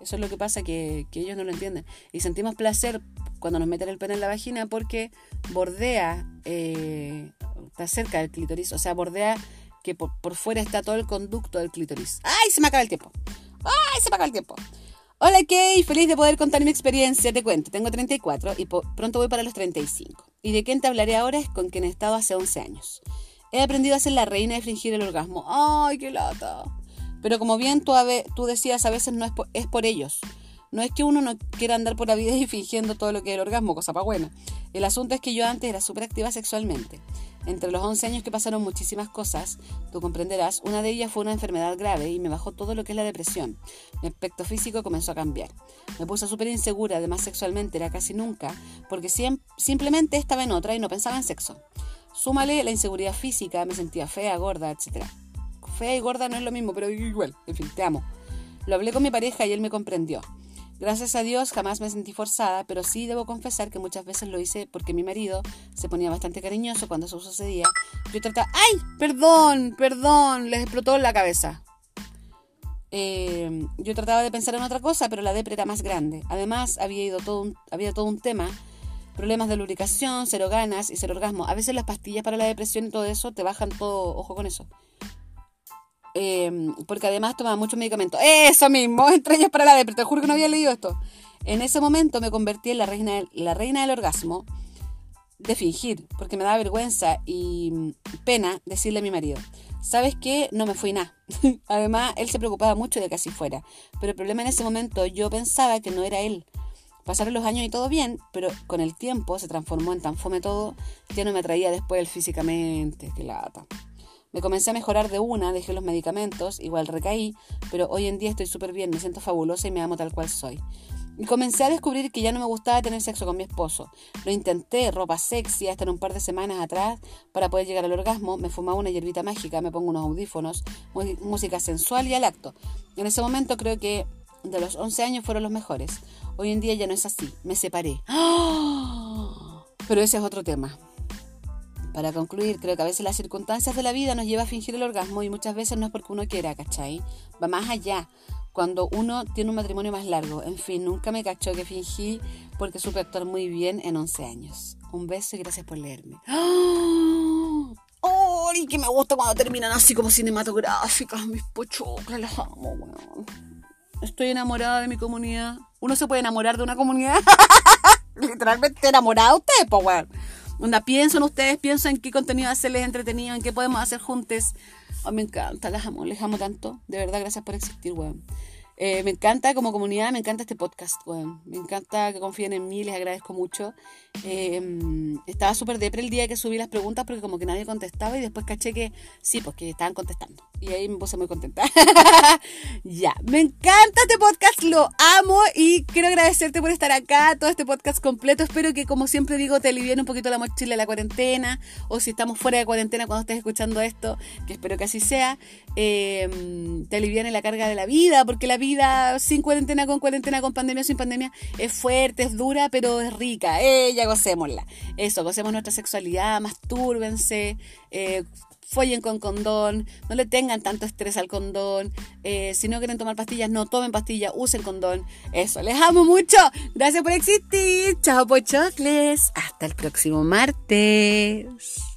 Eso es lo que pasa que, ellos no lo entienden. Y sentimos placer cuando nos meten el pene en la vagina porque bordea, eh, está cerca del clítoris, o sea, bordea que por, fuera está todo el conducto del clítoris. ¡Ay, se me acaba el tiempo! ¡Ay, se me acaba el tiempo! Hola Kay, feliz de poder contar mi experiencia. Te cuento, tengo 34 y pronto voy para los 35. Y de quién te hablaré ahora es con quien he estado hace 11 años. He aprendido a ser la reina de fingir el orgasmo. ¡Ay, qué lata! Pero como bien tú, tú decías, a veces no es por ellos. No es que uno no quiera andar por la vida [laughs] y fingiendo todo lo que es el orgasmo, cosa para buena. El asunto es que yo antes era súper activa sexualmente. Entre los 11 años que pasaron muchísimas cosas, tú comprenderás, una de ellas fue una enfermedad grave y me bajó todo lo que es la depresión. Mi aspecto físico comenzó a cambiar. Me puse súper insegura, además sexualmente era casi nunca, porque simplemente estaba en otra y no pensaba en sexo. Súmale la inseguridad física, me sentía fea, gorda, etc fea y gorda no es lo mismo, pero igual, en fin, te amo. Lo hablé con mi pareja y él me comprendió. Gracias a Dios jamás me sentí forzada, pero sí debo confesar que muchas veces lo hice porque mi marido se ponía bastante cariñoso cuando eso sucedía. Yo trataba, ¡ay! Perdón, perdón, les explotó la cabeza. Eh, yo trataba de pensar en otra cosa, pero la depre era más grande. Además, había, ido todo había todo un tema, problemas de lubricación, cero ganas y cero orgasmo. A veces las pastillas para la depresión y todo eso te bajan todo, ojo con eso. Em, porque además tomaba muchos medicamentos. Eso mismo, [laughs] entre para la depresión. Te juro que no había leído esto. En ese momento me convertí en la reina, del, reina del orgasmo de fingir, porque me daba vergüenza y mm, pena decirle a mi marido, ¿sabes qué? No me fui nada. [laughs] Además, él se preocupaba mucho de que así fuera. Pero el problema en ese momento, yo pensaba que no era él. Pasaron los años y todo bien, pero con el tiempo se transformó en tan fome todo, ya no me atraía después él físicamente. Qué lata. Me comencé a mejorar de una, dejé los medicamentos, igual recaí, pero hoy en día estoy súper bien, me siento fabulosa y me amo tal cual soy. Y comencé a descubrir que ya no me gustaba tener sexo con mi esposo. Lo intenté, ropa sexy, hasta en un par de semanas atrás, para poder llegar al orgasmo. Me fumaba una hierbita mágica, me pongo unos audífonos, música sensual y al acto. En ese momento creo que de los 11 años fueron los mejores. Hoy en día ya no es así, me separé. ¡Ah! Pero ese es otro tema. Para concluir, creo que a veces las circunstancias de la vida nos lleva a fingir el orgasmo y muchas veces no es porque uno quiera, ¿cachai? Va más allá. Cuando uno tiene un matrimonio más largo. En fin, nunca me cachó que fingí porque supe actuar muy bien en 11 años. Un beso y gracias por leerme. ¡Oh! ¡Ay! que me gusta cuando terminan así como cinematográficas. Mis pochoclas, las amo, weón. Estoy enamorada de mi comunidad. Uno se puede enamorar de una comunidad. [laughs] Literalmente enamorada de usted, pues, weón. Onda, piensan ustedes, piensan en qué contenido hacerles entretenido, en qué podemos hacer juntos. Oh, me encanta, las amo, les amo tanto. De verdad, gracias por existir, weón. Eh, me encanta como comunidad, me encanta este podcast, Me encanta que confíen en mí, les agradezco mucho. Eh, estaba súper depre el día que subí las preguntas porque como que nadie contestaba y después caché que sí, pues que estaban contestando. Y ahí me puse muy contenta. [laughs] ya, me encanta este podcast, lo amo y quiero agradecerte por estar acá, todo este podcast completo. Espero que como siempre digo te aliviene un poquito la mochila de la cuarentena o si estamos fuera de cuarentena cuando estés escuchando esto, que espero que así sea, eh, te aliviane la carga de la vida porque la vida sin cuarentena, con cuarentena, con pandemia, sin pandemia, es fuerte, es dura, pero es rica. Eh, gocémosla. Eso, gocemos nuestra sexualidad, mastúrbense, eh, follen con condón, no le tengan tanto estrés al condón. Eh, si no quieren tomar pastillas, no tomen pastillas, usen condón. Eso, les amo mucho. Gracias por existir. Chao, pochocles. Hasta el próximo martes.